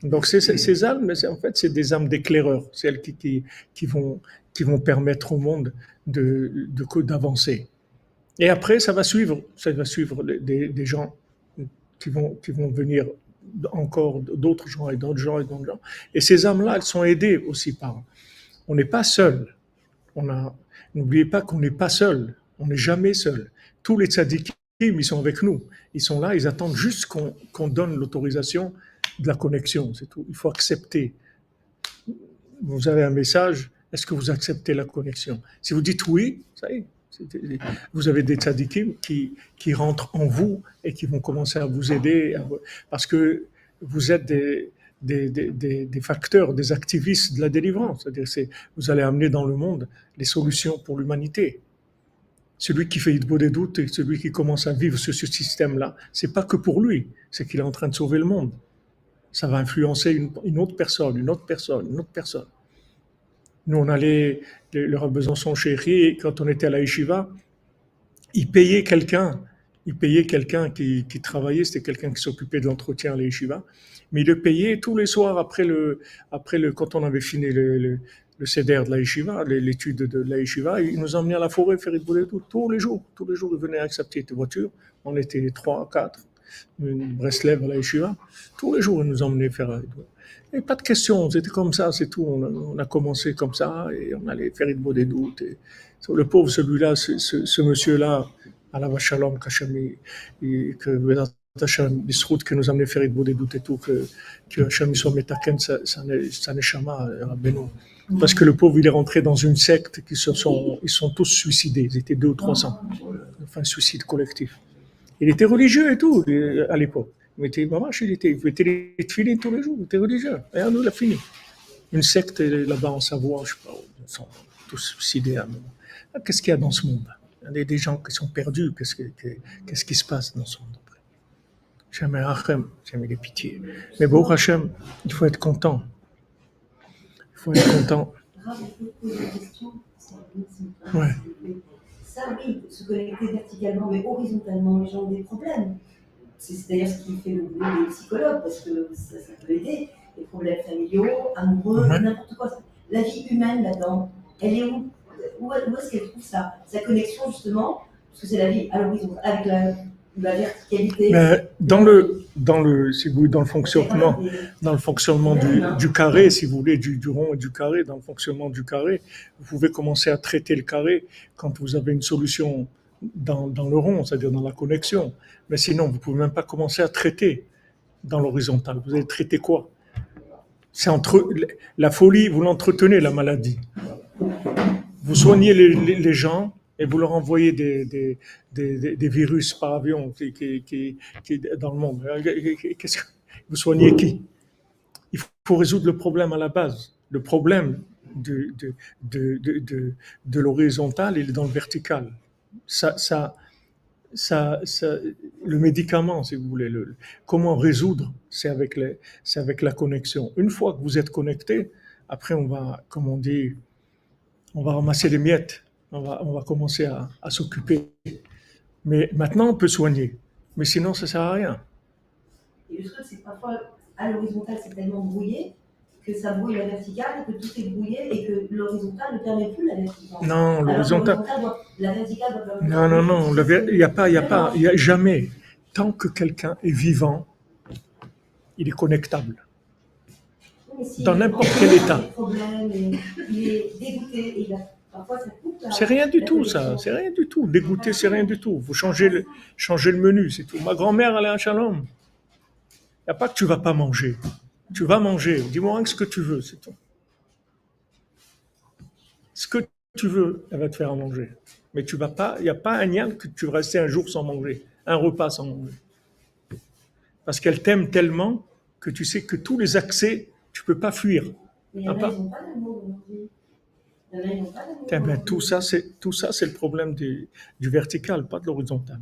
Donc c'est- ces âmes, en fait, c'est des âmes d'éclaireurs, c'est elles qui, qui, vont, qui vont permettre au monde de, de- d'avancer. Et après, ça va suivre, ça va suivre des, gens qui vont, qui vont venir encore d'autres gens et d'autres gens et d'autres gens. Et ces âmes-là, elles sont aidées aussi par. On n'est pas seul. On a, n'oubliez pas qu'on n'est pas seul. On n'est jamais seul. Tous les tzadikim, ils sont avec nous. Ils sont là, ils attendent juste qu'on, qu'on donne l'autorisation de la connexion. C'est tout. Il faut accepter. Vous avez un message. Est-ce que vous acceptez la connexion? Si vous dites oui, ça y est. Vous avez des tzadikim qui, qui rentrent en vous et qui vont commencer à vous aider parce que vous êtes des, des, des, des- facteurs, des activistes de la délivrance. C'est-à-dire c'est vous allez amener dans le monde les solutions pour l'humanité. Celui qui fait Hitbo des doutes et celui qui commence à vivre sur ce système-là, c'est pas que pour lui, c'est qu'il est en train de sauver le monde. Ça va influencer une, une autre personne, une autre personne, une autre personne. Nous, on allait, le, Rav Besançon chéri, quand on était à la yeshiva, il payait quelqu'un, il payait quelqu'un qui, travaillait, c'était quelqu'un qui s'occupait de l'entretien à la mais il le payait tous les soirs après le, après le, quand on avait fini le, le, le CEDER de la l'étude de la il nous emmenait à la forêt faire tout, tous les jours, tous les jours, il venait accepter des voitures, on était trois, quatre, une Breslev à la tous les jours, il nous emmenait faire et pas de questions, c'était comme ça, c'est tout. On a, on a commencé comme ça et on allait faire une des doutes. Et, le pauvre, celui-là, ce, ce, ce monsieur-là, à la Shalom Kachami, que Hachem, Bisrout, qui nous amenait faire une des doutes et tout, que, que Hachem soit metaken, ça n'est chama, Rabbeinu. Parce que le pauvre, il est rentré dans une secte qui se sont, ils sont tous suicidés. Ils étaient deux ou trois cents. Enfin, suicide collectif. Il était religieux et tout, à l'époque. Il mettait les tefilines tous les jours, était religieux. Il a fini. Une secte là-bas en Savoie, je sais pas, ils sont tous suicidés à un moment. Qu'est-ce qu'il y a dans ce monde? Il y a des gens qui sont perdus. Qu'est-ce, que, qu'est-ce qui se passe dans ce monde après? Jamais Hachem, jamais les pitiés. Mais bon, Hachem, il faut être content. Il faut être content. Ouais. Ça, oui, se connecter verticalement, mais horizontalement, les gens ont des problèmes. C'est d'ailleurs ce qui fait le boulot des psychologues, parce que ça, ça peut aider. Les problèmes familiaux, amoureux, Ouais. n'importe quoi. la vie humaine là-dedans, elle est où? Où, où est-ce qu'elle trouve ça? Sa connexion justement, parce que c'est la vie à l'horizon, avec la, la verticalité. Mais dans le, dans le, si vous voulez, dans le fonctionnement, dans le fonctionnement du, du carré, si vous voulez, du, du rond et du carré, dans le fonctionnement du carré, vous pouvez commencer à traiter le carré quand vous avez une solution dans, le rond, c'est-à-dire dans la connexion. Mais sinon, vous pouvez même pas commencer à traiter dans l'horizontal. Vous allez traiter quoi? C'est entre la folie, vous l'entretenez la maladie. Vous soignez les, gens et vous leur envoyez des, virus par avion qui, qui, dans le monde. Que vous soignez qui? Il faut résoudre le problème à la base. Le problème de, de l'horizontal, il est dans le vertical. Le médicament, si vous voulez, le, comment résoudre, c'est avec, avec la connexion. Une fois que vous êtes connecté, après on va, comme on dit, on va ramasser les miettes, on va, on va commencer à, à s'occuper. Mais maintenant, on peut soigner. Mais sinon, ça sert à rien. Et le truc, c'est que parfois, à l'horizontale, c'est tellement brouillé que ça brouille la verticale, que tout est brouillé et que l'horizontale ne permet plus la verticale. Non, l'horizontal. la verticale doit permettre- Non, non, non, ver- il n'y a pas, il y a pas, il y a jamais. Tant que quelqu'un est vivant, il est connectable. Si dans n'importe quel état. dégoûté C'est rien du tout, ça. C'est rien du tout. Dégoûter, c'est rien du tout. Vous changez le, changez le menu, c'est tout. Ma grand-mère, elle est un shalom. Il n'y a pas que tu vas pas manger. Tu vas manger. Dis-moi ce que tu veux, c'est tout. Ce que tu veux, elle va te faire à manger. Mais tu vas pas, il n'y a pas un nian que tu vas rester un jour sans manger, un repas sans manger. Parce qu'elle t'aime tellement que tu sais que tous les accès, tu peux pas fuir. Mais Ah, pas- pas. Eh ben, tout ça, c'est tout ça, c'est le problème du, du vertical, pas de l'horizontal.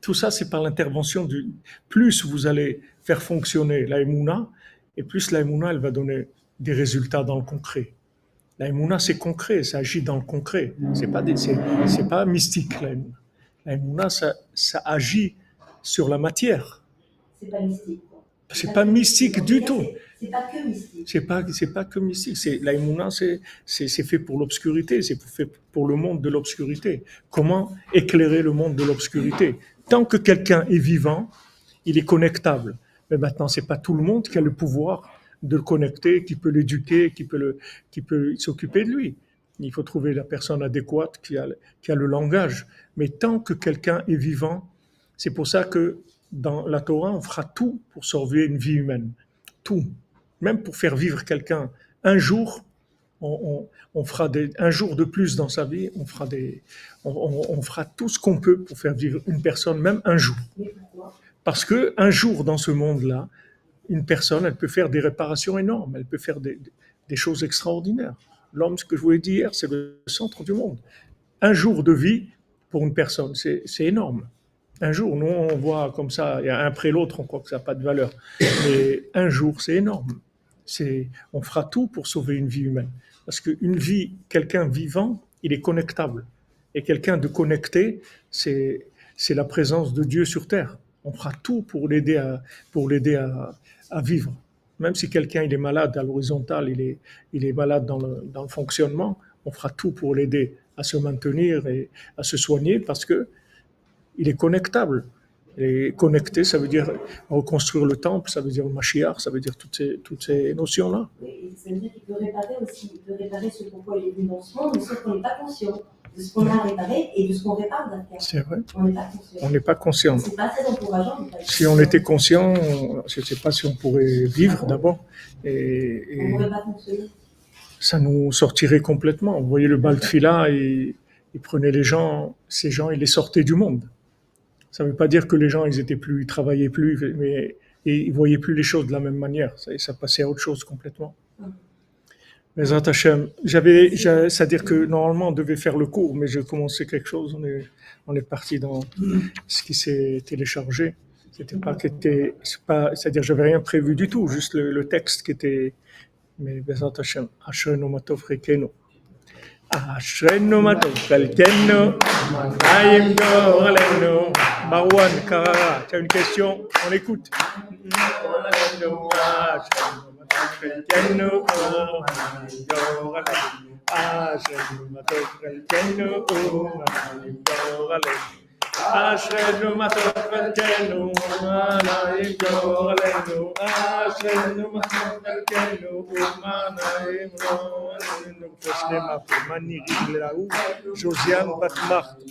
Tout ça, c'est par l'intervention du. Plus vous allez faire fonctionner la Emouna, et plus la Emouna, elle va donner des résultats dans le concret. La Emouna, c'est concret, ça agit dans le concret. C'est pas des, pas mystique la Emouna. La Emouna, ça, ça agit sur la matière. Pas mystique. C'est pas mystique du tout. c'est- pas que mystique. C'est pas, c'est pas que mystique. C'est, la Emouna, c'est, c'est, c'est fait pour l'obscurité. C'est fait pour le monde de l'obscurité. Comment éclairer le monde de l'obscurité? Tant que quelqu'un est vivant, il est connectable. Mais maintenant, c'est pas tout le monde qui a le pouvoir de le connecter, qui peut l'éduquer, qui peut le, qui peut s'occuper de lui. Il faut trouver la personne adéquate qui a, qui a le langage. Mais tant que quelqu'un est vivant, c'est pour ça que dans la Torah, on fera tout pour sauver une vie humaine. Tout même pour faire vivre quelqu'un un jour, on, fera des, un jour de plus dans sa vie, on fera, des, on, fera tout ce qu'on peut pour faire vivre une personne, même un jour. Parce que un jour dans ce monde-là, une personne, elle peut faire des réparations énormes, elle peut faire des, des choses extraordinaires. L'homme, ce que je vous ai dit hier, c'est le centre du monde. Un jour de vie pour une personne, c'est énorme. Un jour, nous, on voit comme ça, un après l'autre, on croit que ça n'a pas de valeur. Mais un jour, c'est énorme. C'est, on fera tout pour sauver une vie humaine. Parce qu'une vie, quelqu'un vivant, il est connectable. Et quelqu'un de connecté, c'est, c'est la présence de Dieu sur terre. On fera tout pour l'aider à, pour l'aider à, à vivre. Même si quelqu'un il est malade à l'horizontale, il est, il est malade dans le, dans le fonctionnement, on fera tout pour l'aider à se maintenir et à se soigner parce que il est connectable. Et connecté, ça veut dire reconstruire le temple, ça veut dire le Mashiach, ça veut dire toutes ces, toutes ces notions-là. Ça veut dire qu'il peut réparer aussi, il peut réparer ce pourquoi il est venu dans ce monde, mais sauf qu'on n'est pas conscient de ce qu'on a réparé et de ce qu'on répare derrière. C'est vrai. On n'est pas conscient. On n'est pas conscient. C'est pas très encourageant. Si on était conscient, je ne sais pas si on pourrait vivre d'abord. Et, On ne pourrait pas fonctionner. ça nous sortirait complètement. Vous voyez le bal de fila, il, il prenait les gens, ces gens, il les sortait du monde. Ça ne veut pas dire que les gens, ils étaient plus, ils travaillaient plus, mais et ils voyaient plus les choses de la même manière. Ça, ça passait à autre chose complètement. Mais Hashem, j'avais, j'a- c'est-à-dire que normalement on devait faire le cours, mais j'ai commencé quelque chose. On est, on est parti dans ce qui s'est téléchargé. C'était pas qui était, pas, c'est-à-dire j'avais rien prévu du tout, juste le, le texte qui était. Mais Bezat Hashem, Ashrenu Matov Rekenu. Ashrenu Matov Kalkenu. Marwan Karara, tu as une question On écoute. Ashrenu Matov חלקנו, ומנה יגדור עלינו. אשרינו מה טוב חלקנו, ומנה יגדור עלינו. אשרינו מה טוב חלקנו, ומנה יגדור עלינו. אשרינו מה טוב חלקנו, ומנה יגדור עלינו. כשלמה פה, מה נראים להוא? ז'וזיאן בת מחט.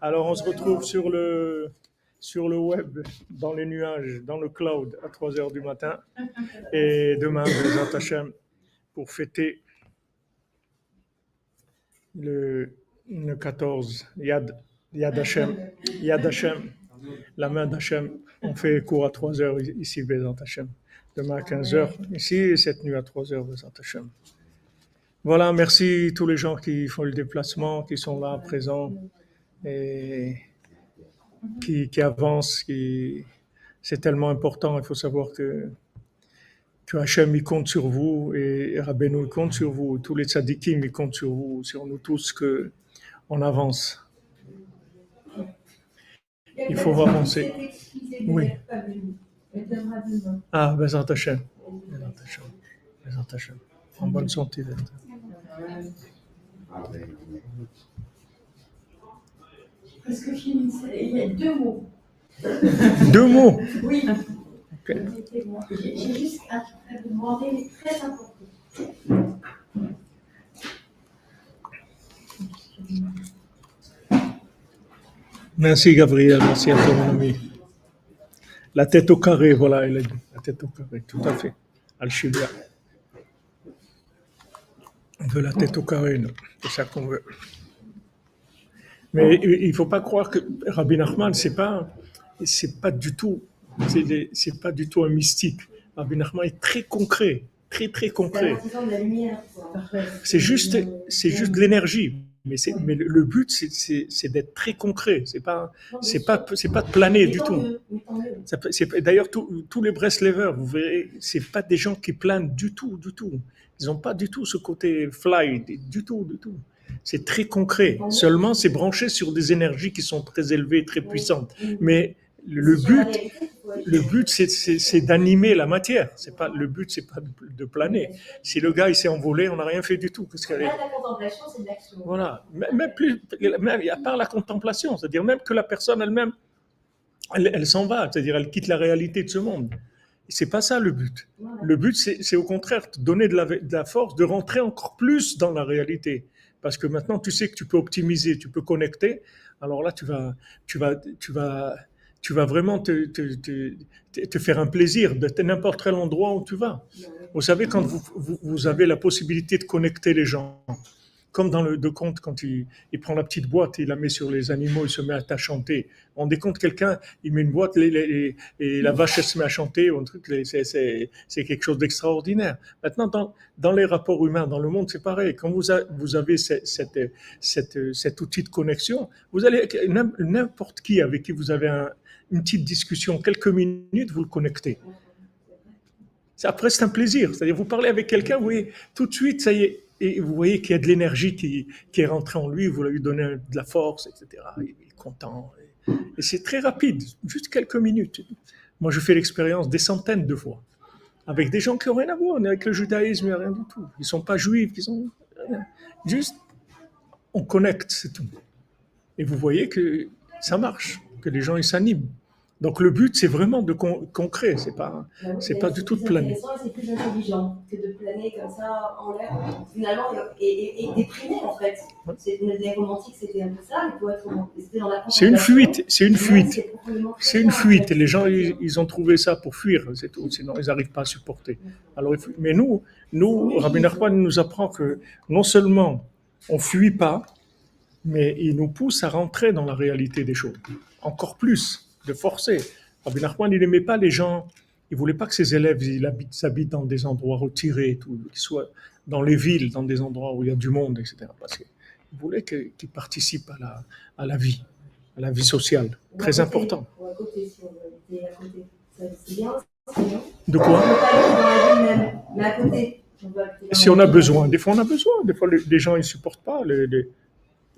Alors on se retrouve sur le sur le web, dans les nuages, dans le cloud à 3 heures du matin. Et demain, Bezat Hashem, pour fêter le, le 14, Yad, Yad Hashem, Yad Hashem, la main d'Hashem. On fait cours à 3 heures ici, Bezat Hashem. Demain à 15 heures ici et cette nuit à 3 heures, Bezat Hashem. Voilà, merci tous les gens qui font le déplacement, qui sont là présents et qui, avancent. Qui... C'est tellement important, il faut savoir que que Hachem il compte sur vous et Rabbeinu compte sur vous, tous les tzadikim ils comptent sur vous, sur nous tous que on avance. Il faut avancer. Oui. Ah, Bezat Hachem. Bezat Hachem. En bonne santé. Bezat. Fini, c'est- il y a deux mots. Deux mots. Oui. J'ai juste à vous demander, mais très important. Merci Gabriel, merci à toi mon ami. La tête au carré, voilà, a dit. La tête au carré, tout à fait. Al-Shibia. On veut la tête au carré, c'est ça qu'on veut. Mais il ne faut pas croire que Rabbi Nachman, c'est pas, c'est pas du tout, c'est pas du tout un mystique. Rabbi Nachman est très concret, très très C'est concret. C'est juste, c'est juste de l'énergie. Mais, c'est- mais le, but, c'est- d'être très concret. C'est pas, c'est pas, c'est pas de planer du tout. D'ailleurs, tous- tous les Breslevers, vous verrez, c'est pas des gens qui planent du tout, du tout. Ils n'ont pas du tout ce côté fly, du tout, du tout. C'est très concret. Seulement, c'est branché sur des énergies qui sont très élevées, très puissantes. Mais le but, le but, c'est- d'animer la matière. C'est pas le but, c'est pas de, planer. Si le gars il s'est envolé, on n'a rien fait du tout. Qu'est-ce la contemplation, c'est de l'action. voilà. Même plus, même, à part la contemplation, c'est-à-dire même que la personne elle-même, elle, elle s'en va, c'est-à-dire elle quitte la réalité de ce monde. C'est pas ça le but. Le but, c'est au contraire donner de la, de la force, de rentrer encore plus dans la réalité. Parce que maintenant, tu sais que tu peux optimiser, tu peux connecter. Alors là, tu vas, tu vas, tu vas, tu vas vraiment te, te, te, te- te faire un plaisir de n'importe quel endroit où tu vas. Vous savez, quand vous, vous, vous avez la possibilité de connecter les gens, comme dans le de compte, quand il, prend la petite boîte il la met sur les animaux, il se met à chanter. On décompte quelqu'un, il met une boîte et la vache elle se met à chanter, ou un truc, c'est- quelque chose d'extraordinaire. Maintenant, dans, les rapports humains, dans le monde, c'est pareil. Quand vous, avez cet outil de connexion, vous allez, n'im- n'importe qui avec qui vous avez un- une petite discussion, quelques minutes, vous le connectez. Après, c'est un plaisir. C'est-à-dire, vous parlez avec quelqu'un, vous voyez, tout de suite, ça y est, et vous voyez qu'il y a de l'énergie qui, est rentrée en lui, vous lui donnez de la force, etc. Il est content. Et, et c'est très rapide, juste quelques minutes. Moi, je fais l'expérience des centaines de fois, avec des gens qui n'ont rien à voir avec le judaïsme, rien du tout. Ils ne sont pas juifs, ils sont. Juste, on connecte, c'est tout. Et vous voyez que ça marche, que les gens ils s'animent. Donc le but, c'est vraiment de con- concret, c'est pas. C'est pas du tout de planer. C'est plus intelligent que de planer comme ça en l'air, finalement, et, et, et déprimé en fait. Les romantiques, c'était un peu ça, mais pour être dans la C'est une fuite, c'est une fuite. c'est une fuite. Et les gens, ils, ils ont trouvé ça pour fuir, c'est tout. Sinon, ils n'arrivent pas à supporter. Alors, il faut- mais nous, nous, Rabbi Nachman nous apprend que non seulement on fuit pas, mais il nous pousse à rentrer dans la réalité des choses. Encore plus, de forcer. Rabbi Nachman, il n'aimait pas les gens, il voulait pas que ses élèves ils habitent, s'habitent dans des endroits retirés, qu'ils soient dans les villes, dans des endroits où il y a du monde, etc. Parce qu'il voulait qu'ils participent à la, à la vie, à la vie sociale. Très important. De quoi Si on a besoin, des fois on a besoin, des fois les, les gens ils supportent pas. les- les-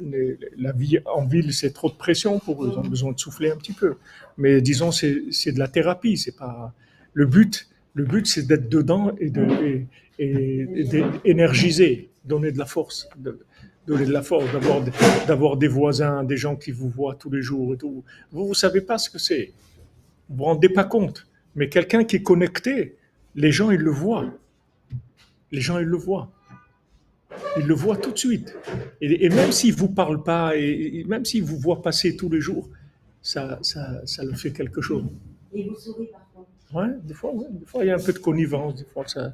les- la vie en ville c'est trop de pression pour eux, ils ont besoin de souffler un petit peu. Mais disons c'est de la thérapie, c'est pas le but. Le but c'est d'être dedans et de et, et- et d'énergiser, donner de la force, de- donner de la force, d'avoir des- d'avoir des voisins, des gens qui vous voient tous les jours et tout. Vous vous savez pas ce que c'est, vous vous rendez pas compte. Mais quelqu'un qui est connecté, les gens ils le voient. Les gens, ils le voient. Ils le voient tout de suite. Et, et même s'ils ne vous parlent pas, et, et même s'ils vous voient passer tous les jours, ça, ça, ça leur fait quelque chose. Et vous souriez parfois. Ouais, des fois, ouais, des fois, il y a un peu de connivence, des fois, ça,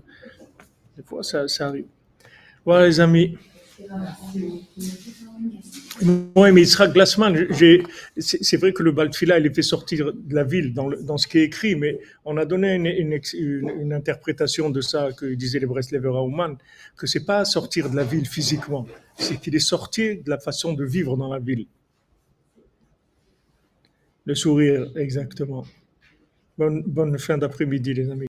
des fois, ça, ça arrive. Voilà, les amis. Oui, mais Yitzhak Glassman, j'ai- c'est vrai que le Baltfila, il est fait sortir de la ville dans, dans ce qui est écrit, mais on a donné une, une- une interprétation de ça que disait les Breslever Aumann, que c'est pas sortir de la ville physiquement, c'est qu'il est sorti de la façon de vivre dans la ville. Le sourire, exactement. Bonne, bonne fin d'après-midi, les amis.